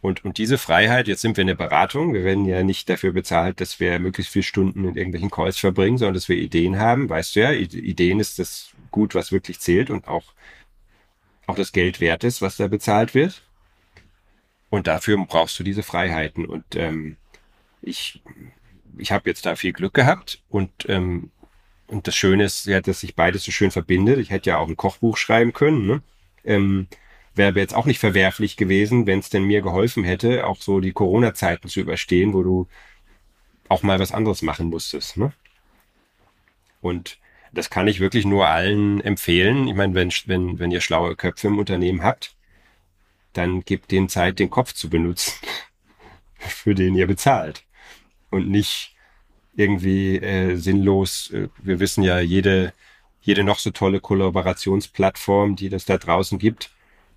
Und, und diese Freiheit, jetzt sind wir in der Beratung, wir werden ja nicht dafür bezahlt, dass wir möglichst viele Stunden in irgendwelchen Calls verbringen, sondern dass wir Ideen haben. Weißt du ja, Ideen ist das Gut, was wirklich zählt und auch, auch das Geld wert ist, was da bezahlt wird. Und dafür brauchst du diese Freiheiten. Und ähm, ich, ich habe jetzt da viel Glück gehabt und ähm, und das Schöne ist ja, dass sich beides so schön verbindet. Ich hätte ja auch ein Kochbuch schreiben können. Ne? Ähm, wäre jetzt auch nicht verwerflich gewesen, wenn es denn mir geholfen hätte, auch so die Corona-Zeiten zu überstehen, wo du auch mal was anderes machen musstest. Ne? Und das kann ich wirklich nur allen empfehlen. Ich meine, wenn, wenn, wenn ihr schlaue Köpfe im Unternehmen habt, dann gebt denen Zeit, den Kopf zu benutzen, für den ihr bezahlt. Und nicht irgendwie äh, sinnlos. Äh, wir wissen ja, jede, jede noch so tolle Kollaborationsplattform, die das da draußen gibt,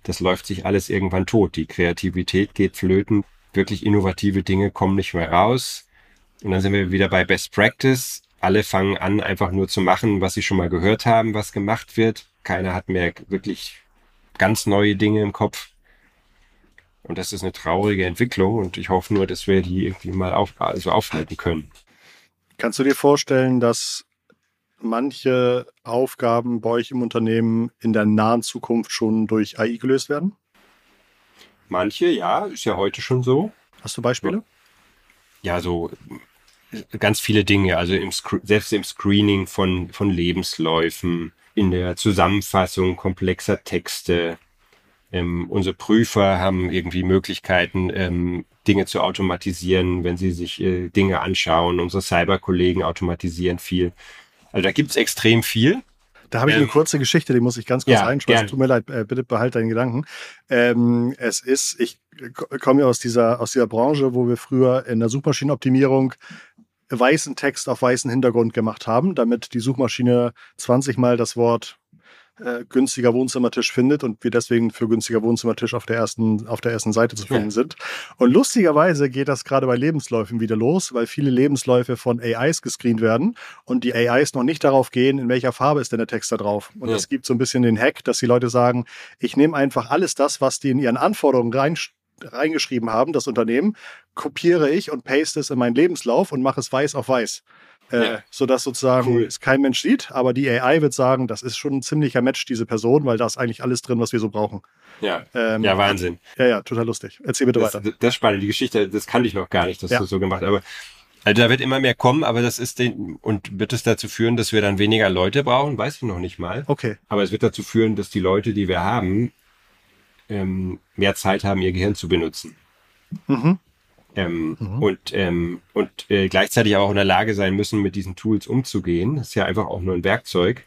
das läuft sich alles irgendwann tot. Die Kreativität geht flöten. Wirklich innovative Dinge kommen nicht mehr raus. Und dann sind wir wieder bei Best Practice. Alle fangen an, einfach nur zu machen, was sie schon mal gehört haben, was gemacht wird. Keiner hat mehr wirklich ganz neue Dinge im Kopf. Und das ist eine traurige Entwicklung und ich hoffe nur, dass wir die irgendwie mal auf, also aufhalten können. Kannst du dir vorstellen, dass manche Aufgaben bei euch im Unternehmen in der nahen Zukunft schon durch AI gelöst werden? Manche, ja, ist ja heute schon so. Hast du Beispiele? Ja, so ganz viele Dinge, also im, selbst im Screening von, von Lebensläufen, in der Zusammenfassung komplexer Texte. Ähm, unsere Prüfer haben irgendwie Möglichkeiten, ähm, Dinge zu automatisieren, wenn sie sich äh, Dinge anschauen. Unsere Cyberkollegen automatisieren viel. Also da gibt's extrem viel. Da habe ich ähm, eine kurze Geschichte, die muss ich ganz kurz ja, einschmeißen. Tut mir leid, äh, bitte behalte deinen Gedanken. Ähm, es ist, ich komme ja aus dieser, aus dieser Branche, wo wir früher in der Suchmaschinenoptimierung weißen Text auf weißen Hintergrund gemacht haben, damit die Suchmaschine 20 Mal das Wort äh, günstiger Wohnzimmertisch findet und wir deswegen für günstiger Wohnzimmertisch auf der ersten, auf der ersten Seite zu finden ja. sind. Und lustigerweise geht das gerade bei Lebensläufen wieder los, weil viele Lebensläufe von AIs gescreent werden und die AIs noch nicht darauf gehen, in welcher Farbe ist denn der Text da drauf. Und es ja. gibt so ein bisschen den Hack, dass die Leute sagen, ich nehme einfach alles das, was die in ihren Anforderungen rein reingeschrieben haben, das Unternehmen, kopiere ich und paste es in meinen Lebenslauf und mache es weiß auf weiß. Äh, ja. sodass sozusagen cool. es kein Mensch sieht, aber die AI wird sagen, das ist schon ein ziemlicher Match, diese Person, weil da ist eigentlich alles drin, was wir so brauchen. Ja, ähm, ja Wahnsinn. Ja, ja, total lustig. Erzähl bitte das, weiter. Das ist spannend, die Geschichte, das kannte ich noch gar nicht, dass ja. du so gemacht aber also da wird immer mehr kommen, aber das ist den, und wird es dazu führen, dass wir dann weniger Leute brauchen, weiß ich noch nicht mal. Okay. Aber es wird dazu führen, dass die Leute, die wir haben, ähm, mehr Zeit haben, ihr Gehirn zu benutzen. Mhm. Ähm, mhm. Und, ähm, und äh, gleichzeitig auch in der Lage sein müssen, mit diesen Tools umzugehen. Das ist ja einfach auch nur ein Werkzeug.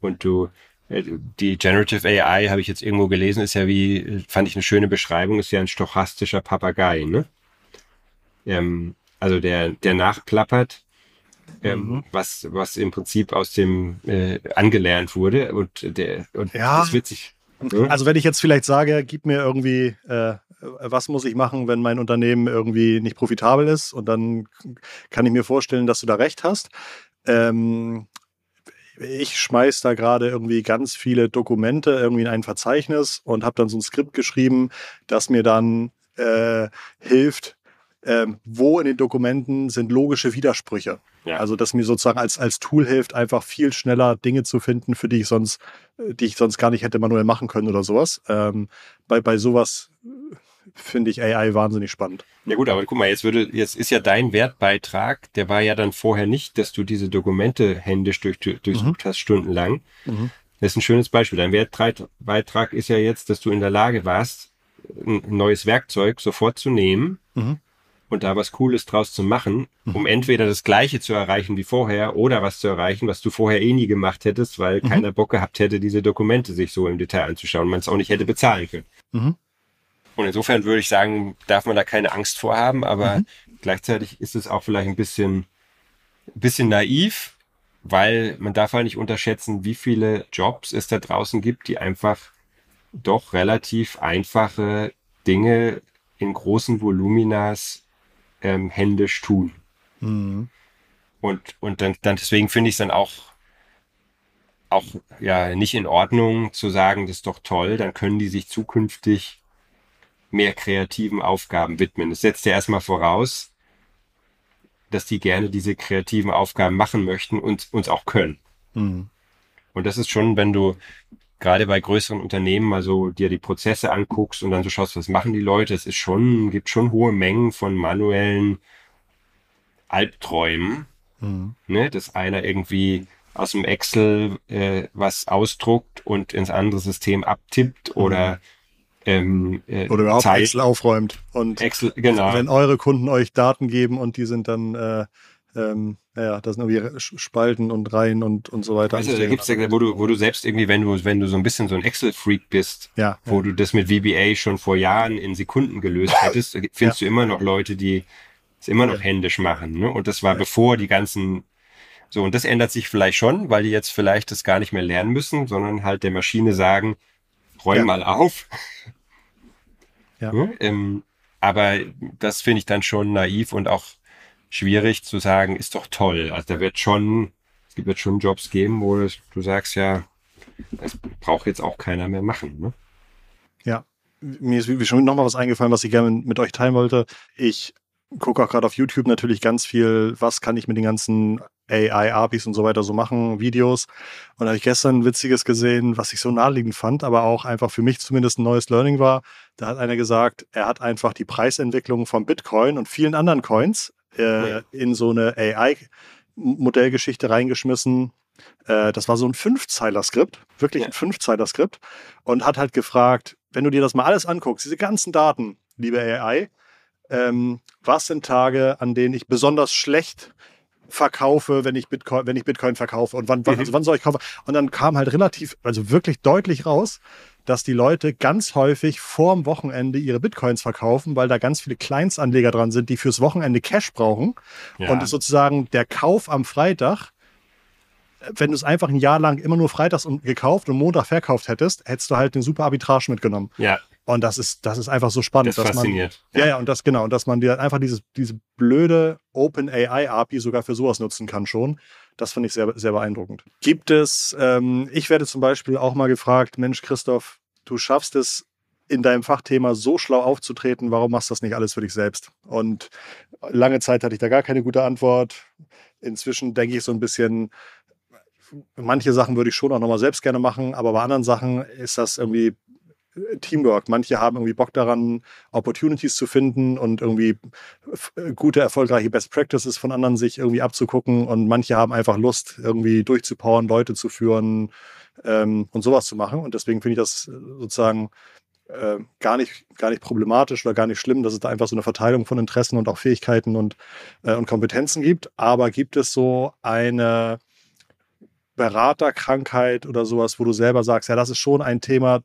Und du, äh, die Generative AI, habe ich jetzt irgendwo gelesen, ist ja wie, fand ich eine schöne Beschreibung, ist ja ein stochastischer Papagei, ne? Ähm, also der, der nachplappert, ähm, mhm. was, was im Prinzip aus dem äh, angelernt wurde. Und der, und ja. das wird sich. Also wenn ich jetzt vielleicht sage, gib mir irgendwie äh, was muss ich machen, wenn mein Unternehmen irgendwie nicht profitabel ist? Und dann kann ich mir vorstellen, dass du da recht hast. Ähm, ich schmeiß da gerade irgendwie ganz viele Dokumente irgendwie in ein Verzeichnis und habe dann so ein Skript geschrieben, das mir dann äh, hilft, ähm, wo in den Dokumenten sind logische Widersprüche. Ja. Also, dass mir sozusagen als, als Tool hilft, einfach viel schneller Dinge zu finden, für die ich sonst, die ich sonst gar nicht hätte manuell machen können oder sowas. Ähm, bei, bei sowas finde ich AI wahnsinnig spannend. Ja gut, aber guck mal, jetzt würde, jetzt ist ja dein Wertbeitrag, der war ja dann vorher nicht, dass du diese Dokumente händisch durch, durchsucht mhm. hast, stundenlang. Mhm. Das ist ein schönes Beispiel. Dein Wertbeitrag ist ja jetzt, dass du in der Lage warst, ein neues Werkzeug sofort zu nehmen mhm. Und da was Cooles draus zu machen, um mhm. entweder das Gleiche zu erreichen wie vorher oder was zu erreichen, was du vorher eh nie gemacht hättest, weil mhm. keiner Bock gehabt hätte, diese Dokumente sich so im Detail anzuschauen, und man es auch nicht hätte bezahlen können. Mhm. Und insofern würde ich sagen, darf man da keine Angst vor haben, aber mhm. gleichzeitig ist es auch vielleicht ein bisschen, bisschen naiv, weil man darf halt nicht unterschätzen, wie viele Jobs es da draußen gibt, die einfach doch relativ einfache Dinge in großen Voluminas ähm, händisch tun. Mhm. Und, und dann, dann deswegen finde ich es dann auch, auch ja nicht in Ordnung zu sagen, das ist doch toll, dann können die sich zukünftig mehr kreativen Aufgaben widmen. Das setzt ja erstmal voraus, dass die gerne diese kreativen Aufgaben machen möchten und uns auch können. Mhm. Und das ist schon, wenn du gerade bei größeren Unternehmen mal so dir die Prozesse anguckst und dann so schaust, was machen die Leute, es ist schon, gibt schon hohe Mengen von manuellen Albträumen, mhm. ne, dass einer irgendwie aus dem Excel äh, was ausdruckt und ins andere System abtippt mhm. oder ähm, äh, oder überhaupt Zeit. Excel aufräumt. Und Excel, genau. wenn eure Kunden euch Daten geben und die sind dann äh, ähm, naja, das sind irgendwie Spalten und Reihen und, und so weiter. Du, da gibt's ja, wo du, wo du selbst irgendwie, wenn du, wenn du so ein bisschen so ein Excel-Freak bist, ja, wo ja. du das mit VBA schon vor Jahren in Sekunden gelöst hättest, findest ja. du immer noch Leute, die es immer noch händisch machen. Ne? Und das war bevor die ganzen so, und das ändert sich vielleicht schon, weil die jetzt vielleicht das gar nicht mehr lernen müssen, sondern halt der Maschine sagen, räum mal auf. Ja. Ähm, aber das finde ich dann schon naiv und auch schwierig zu sagen, ist doch toll. Also da wird schon, es wird schon Jobs geben, wo du sagst, ja, das braucht jetzt auch keiner mehr machen. Ne? Ja, mir ist schon nochmal was eingefallen, was ich gerne mit euch teilen wollte. Ich gucke auch gerade auf YouTube natürlich ganz viel, was kann ich mit den ganzen AI-APIs und so weiter so machen, Videos. Und da habe ich gestern ein witziges gesehen, was ich so naheliegend fand, aber auch einfach für mich zumindest ein neues Learning war. Da hat einer gesagt, er hat einfach die Preisentwicklung von Bitcoin und vielen anderen Coins äh, in so eine AI-Modellgeschichte reingeschmissen. Äh, das war so ein Fünfzeiler-Skript, wirklich ja. ein Fünfzeiler-Skript. Und hat halt gefragt, wenn du dir das mal alles anguckst, diese ganzen Daten, liebe AI, ähm, was sind Tage, an denen ich besonders schlecht verkaufe, wenn ich Bitcoin, wenn ich Bitcoin verkaufe und wann, wann, also wann soll ich kaufen? Und dann kam halt relativ, also wirklich deutlich raus, dass die Leute ganz häufig vorm Wochenende ihre Bitcoins verkaufen, weil da ganz viele Kleinstanleger dran sind, die fürs Wochenende Cash brauchen. Ja. Und sozusagen der Kauf am Freitag wenn du es einfach ein Jahr lang immer nur freitags gekauft und Montag verkauft hättest, hättest du halt eine super Arbitrage mitgenommen. Ja. Und das ist, das ist einfach so spannend. Das dass fasziniert. Man, ja, ja, und das genau. Und dass man dir einfach dieses, diese blöde Open AI API sogar für sowas nutzen kann schon. Das finde ich sehr, sehr beeindruckend. Gibt es, ähm, ich werde zum Beispiel auch mal gefragt, Mensch, Christoph, du schaffst es in deinem Fachthema so schlau aufzutreten, warum machst du das nicht alles für dich selbst? Und lange Zeit hatte ich da gar keine gute Antwort. Inzwischen denke ich so ein bisschen, manche Sachen würde ich schon auch nochmal selbst gerne machen, aber bei anderen Sachen ist das irgendwie Teamwork. Manche haben irgendwie Bock daran, Opportunities zu finden und irgendwie gute, erfolgreiche Best Practices von anderen sich irgendwie abzugucken. Und manche haben einfach Lust, irgendwie durchzupowern, Leute zu führen ähm, und sowas zu machen. Und deswegen finde ich das sozusagen äh, gar, nicht, gar nicht problematisch oder gar nicht schlimm, dass es da einfach so eine Verteilung von Interessen und auch Fähigkeiten und, äh, und Kompetenzen gibt. Aber gibt es so eine Beraterkrankheit oder sowas, wo du selber sagst, ja, das ist schon ein Thema,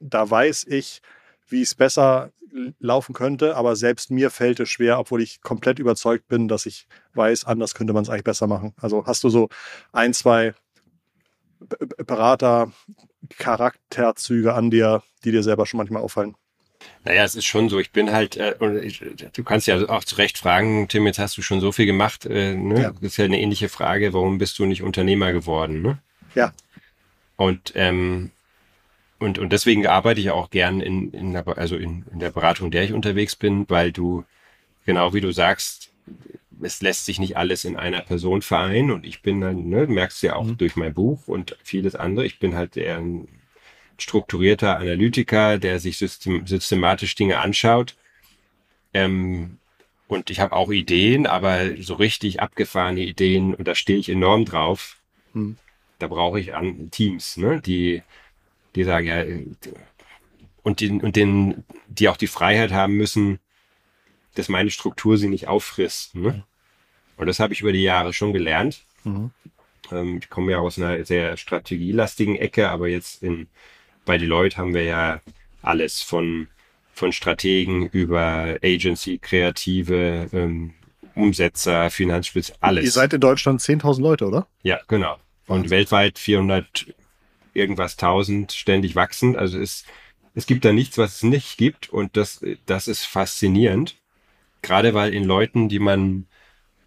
da weiß ich, wie es besser laufen könnte, aber selbst mir fällt es schwer, obwohl ich komplett überzeugt bin, dass ich weiß, anders könnte man es eigentlich besser machen. Also hast du so ein, zwei Berater-Charakterzüge an dir, die dir selber schon manchmal auffallen? Naja, es ist schon so. Ich bin halt, äh, ich, du kannst ja auch zu Recht fragen, Tim, jetzt hast du schon so viel gemacht. Äh, ne? Ja. Das ist ja eine ähnliche Frage, warum bist du nicht Unternehmer geworden? Ne? Ja. Und ähm, und, und deswegen arbeite ich auch gern in, in der, also in, in der Beratung, in der ich unterwegs bin, weil du, genau wie du sagst, es lässt sich nicht alles in einer Person vereinen und ich bin dann, ne, merkst du ja auch mhm. durch mein Buch und vieles andere, ich bin halt eher ein strukturierter Analytiker, der sich system, systematisch Dinge anschaut. Ähm, und ich habe auch Ideen, aber so richtig abgefahrene Ideen, und da stehe ich enorm drauf. Mhm. Da brauche ich an Teams, ne, die die sagen, ja, und, den, und den, die auch die Freiheit haben müssen, dass meine Struktur sie nicht auffrisst. Ne? Und das habe ich über die Jahre schon gelernt. Mhm. Ähm, ich komme ja aus einer sehr strategielastigen Ecke, aber jetzt in, bei Deloitte haben wir ja alles von, von Strategen über Agency, Kreative, ähm, Umsetzer, Finanzspitz, alles. Ihr seid in Deutschland 10.000 Leute, oder? Ja, genau. Und weltweit 400 irgendwas tausend ständig wachsend. Also es, es gibt da nichts, was es nicht gibt und das, das ist faszinierend. Gerade weil in Leuten, die man,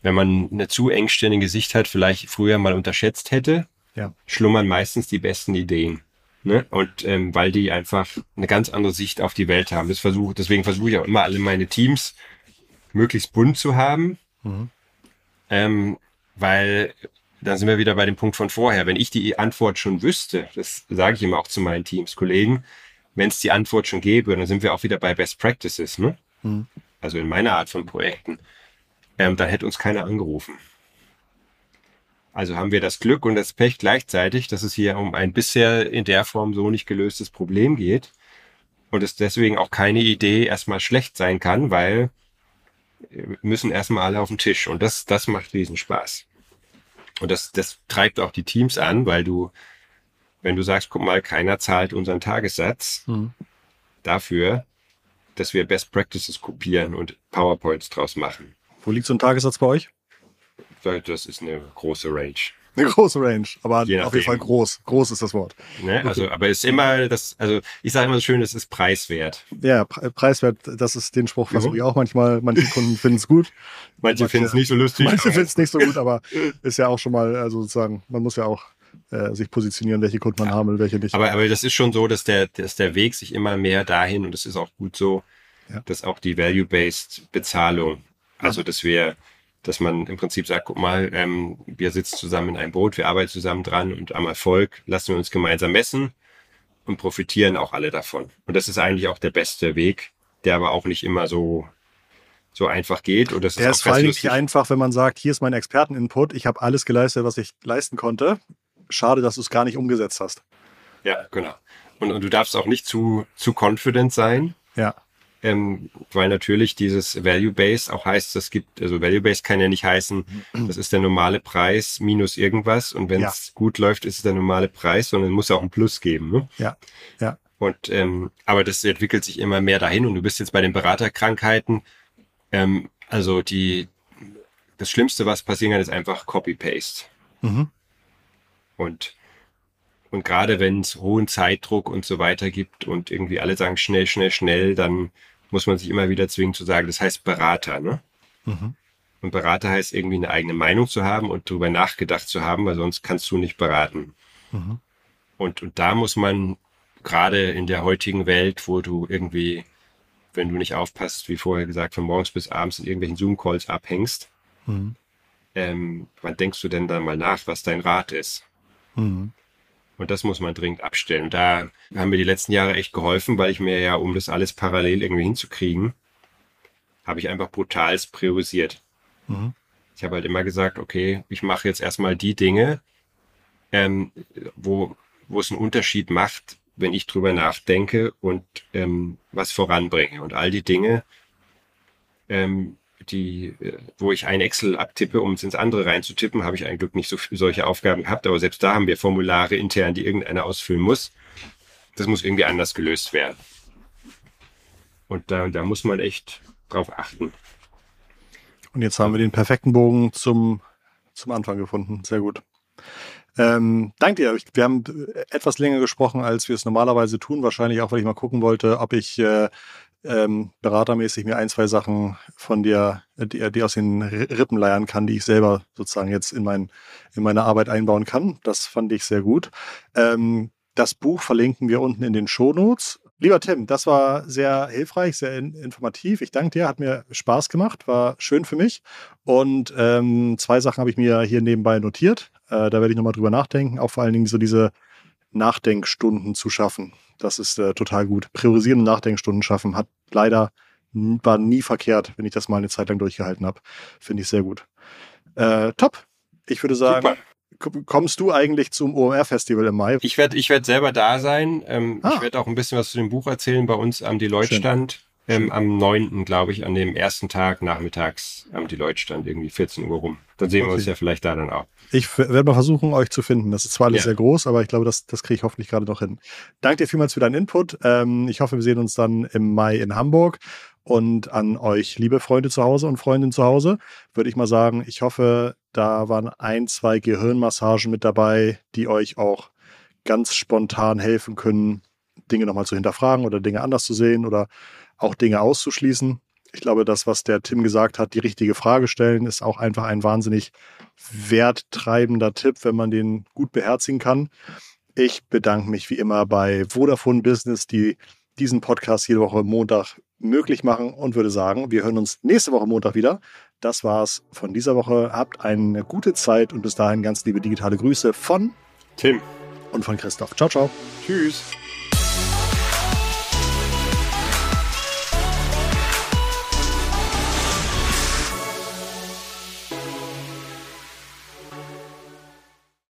wenn man eine zu engständige Sicht hat, vielleicht früher mal unterschätzt hätte, ja. schlummern meistens die besten Ideen. Ne? Und ähm, weil die einfach eine ganz andere Sicht auf die Welt haben. Das versuch, deswegen versuche ich auch immer alle meine Teams möglichst bunt zu haben. Mhm. Ähm, weil dann sind wir wieder bei dem Punkt von vorher. Wenn ich die Antwort schon wüsste, das sage ich immer auch zu meinen Teams, Kollegen, wenn es die Antwort schon gäbe, dann sind wir auch wieder bei Best Practices, ne? Mhm. Also in meiner Art von Projekten. Ähm, dann hätte uns keiner angerufen. Also haben wir das Glück und das Pech gleichzeitig, dass es hier um ein bisher in der Form so nicht gelöstes Problem geht und es deswegen auch keine Idee erstmal schlecht sein kann, weil wir müssen erstmal alle auf den Tisch und das, das macht riesen Spaß. Und das, das treibt auch die Teams an, weil du, wenn du sagst, guck mal, keiner zahlt unseren Tagessatz mhm. dafür, dass wir Best Practices kopieren und PowerPoints draus machen. Wo liegt so ein Tagessatz bei euch? Das ist eine große Range. Eine große Range, aber auf jeden Fall groß. Groß ist das Wort. Ne? Also, aber es ist immer das, also ich sage immer so schön, es ist preiswert. Ja, preiswert, das ist den Spruch, versuche mhm. ich auch manchmal. Manche Kunden finden es gut. Manche, manche finden es nicht so lustig. Manche finden es nicht so gut, aber ist ja auch schon mal, also sozusagen, man muss ja auch äh, sich positionieren, welche Kunden man ja. haben will, welche nicht. Aber, aber das ist schon so, dass der, dass der Weg sich immer mehr dahin, und das ist auch gut so, ja. dass auch die Value-Based Bezahlung, also dass wir dass man im Prinzip sagt, guck mal, ähm, wir sitzen zusammen in einem Boot, wir arbeiten zusammen dran und am Erfolg lassen wir uns gemeinsam messen und profitieren auch alle davon. Und das ist eigentlich auch der beste Weg, der aber auch nicht immer so so einfach geht. Und das der ist, ist vor allem nicht einfach, wenn man sagt, hier ist mein Experteninput, ich habe alles geleistet, was ich leisten konnte. Schade, dass du es gar nicht umgesetzt hast. Ja, genau. Und, und du darfst auch nicht zu, zu confident sein. Ja ähm, weil natürlich dieses Value Base auch heißt, es gibt, also Value Base kann ja nicht heißen, das ist der normale Preis minus irgendwas und wenn es ja. gut läuft, ist es der normale Preis, sondern muss ja auch ein Plus geben. Ne? Ja, ja. Und ähm, aber das entwickelt sich immer mehr dahin und du bist jetzt bei den Beraterkrankheiten, ähm, also die das Schlimmste, was passieren kann, ist einfach Copy-Paste. Mhm. Und, und gerade wenn es hohen Zeitdruck und so weiter gibt und irgendwie alle sagen schnell, schnell, schnell, dann muss man sich immer wieder zwingen zu sagen, das heißt Berater, ne? Mhm. Und Berater heißt irgendwie eine eigene Meinung zu haben und darüber nachgedacht zu haben, weil sonst kannst du nicht beraten. Mhm. Und, und da muss man gerade in der heutigen Welt, wo du irgendwie, wenn du nicht aufpasst, wie vorher gesagt, von morgens bis abends in irgendwelchen Zoom-Calls abhängst, mhm. ähm, wann denkst du denn dann mal nach, was dein Rat ist? Mhm. Und das muss man dringend abstellen. Und da haben mir die letzten Jahre echt geholfen, weil ich mir ja, um das alles parallel irgendwie hinzukriegen, habe ich einfach brutal priorisiert. Mhm. Ich habe halt immer gesagt, okay, ich mache jetzt erstmal die Dinge, ähm, wo, wo es einen Unterschied macht, wenn ich drüber nachdenke und ähm, was voranbringe. Und all die Dinge, ähm, die, äh, wo ich ein Excel abtippe, um es ins andere reinzutippen, habe ich ein Glück nicht so solche Aufgaben gehabt, aber selbst da haben wir Formulare intern, die irgendeiner ausfüllen muss. Das muss irgendwie anders gelöst werden. Und da, da muss man echt drauf achten. Und jetzt haben wir den perfekten Bogen zum, zum Anfang gefunden. Sehr gut. Ähm, danke dir. Wir haben etwas länger gesprochen, als wir es normalerweise tun. Wahrscheinlich auch, weil ich mal gucken wollte, ob ich äh, ähm, beratermäßig mir ein, zwei Sachen von dir, die, die aus den Rippen leiern kann, die ich selber sozusagen jetzt in, mein, in meine Arbeit einbauen kann. Das fand ich sehr gut. Ähm, das Buch verlinken wir unten in den Shownotes. Lieber Tim, das war sehr hilfreich, sehr in informativ. Ich danke dir, hat mir Spaß gemacht, war schön für mich. Und ähm, zwei Sachen habe ich mir hier nebenbei notiert. Äh, da werde ich nochmal drüber nachdenken. Auch vor allen Dingen so diese Nachdenkstunden zu schaffen. Das ist äh, total gut. Priorisieren und Nachdenkstunden schaffen hat leider war nie verkehrt, wenn ich das mal eine Zeit lang durchgehalten habe. Finde ich sehr gut. Äh, top. Ich würde sagen, Super. kommst du eigentlich zum OMR-Festival im Mai? Ich werde ich werd selber da sein. Ähm, ah. Ich werde auch ein bisschen was zu dem Buch erzählen bei uns am Deloitte-Stand. Ähm, am 9., glaube ich, an dem ersten Tag nachmittags am Deloitte-Stand, irgendwie 14 Uhr rum. Dann sehen okay. wir uns ja vielleicht da dann auch. Ich werde mal versuchen, euch zu finden. Das ist zwar alles ja. sehr groß, aber ich glaube, das, das kriege ich hoffentlich gerade noch hin. Danke dir vielmals für deinen Input. Ähm, ich hoffe, wir sehen uns dann im Mai in Hamburg. Und an euch, liebe Freunde zu Hause und Freundinnen zu Hause, würde ich mal sagen, ich hoffe, da waren ein, zwei Gehirnmassagen mit dabei, die euch auch ganz spontan helfen können, Dinge nochmal zu hinterfragen oder Dinge anders zu sehen oder auch Dinge auszuschließen. Ich glaube, das, was der Tim gesagt hat, die richtige Frage stellen, ist auch einfach ein wahnsinnig werttreibender Tipp, wenn man den gut beherzigen kann. Ich bedanke mich wie immer bei Vodafone Business, die diesen Podcast jede Woche Montag möglich machen und würde sagen, wir hören uns nächste Woche Montag wieder. Das war's von dieser Woche. Habt eine gute Zeit und bis dahin ganz liebe digitale Grüße von Tim und von Christoph. Ciao, ciao. Tschüss.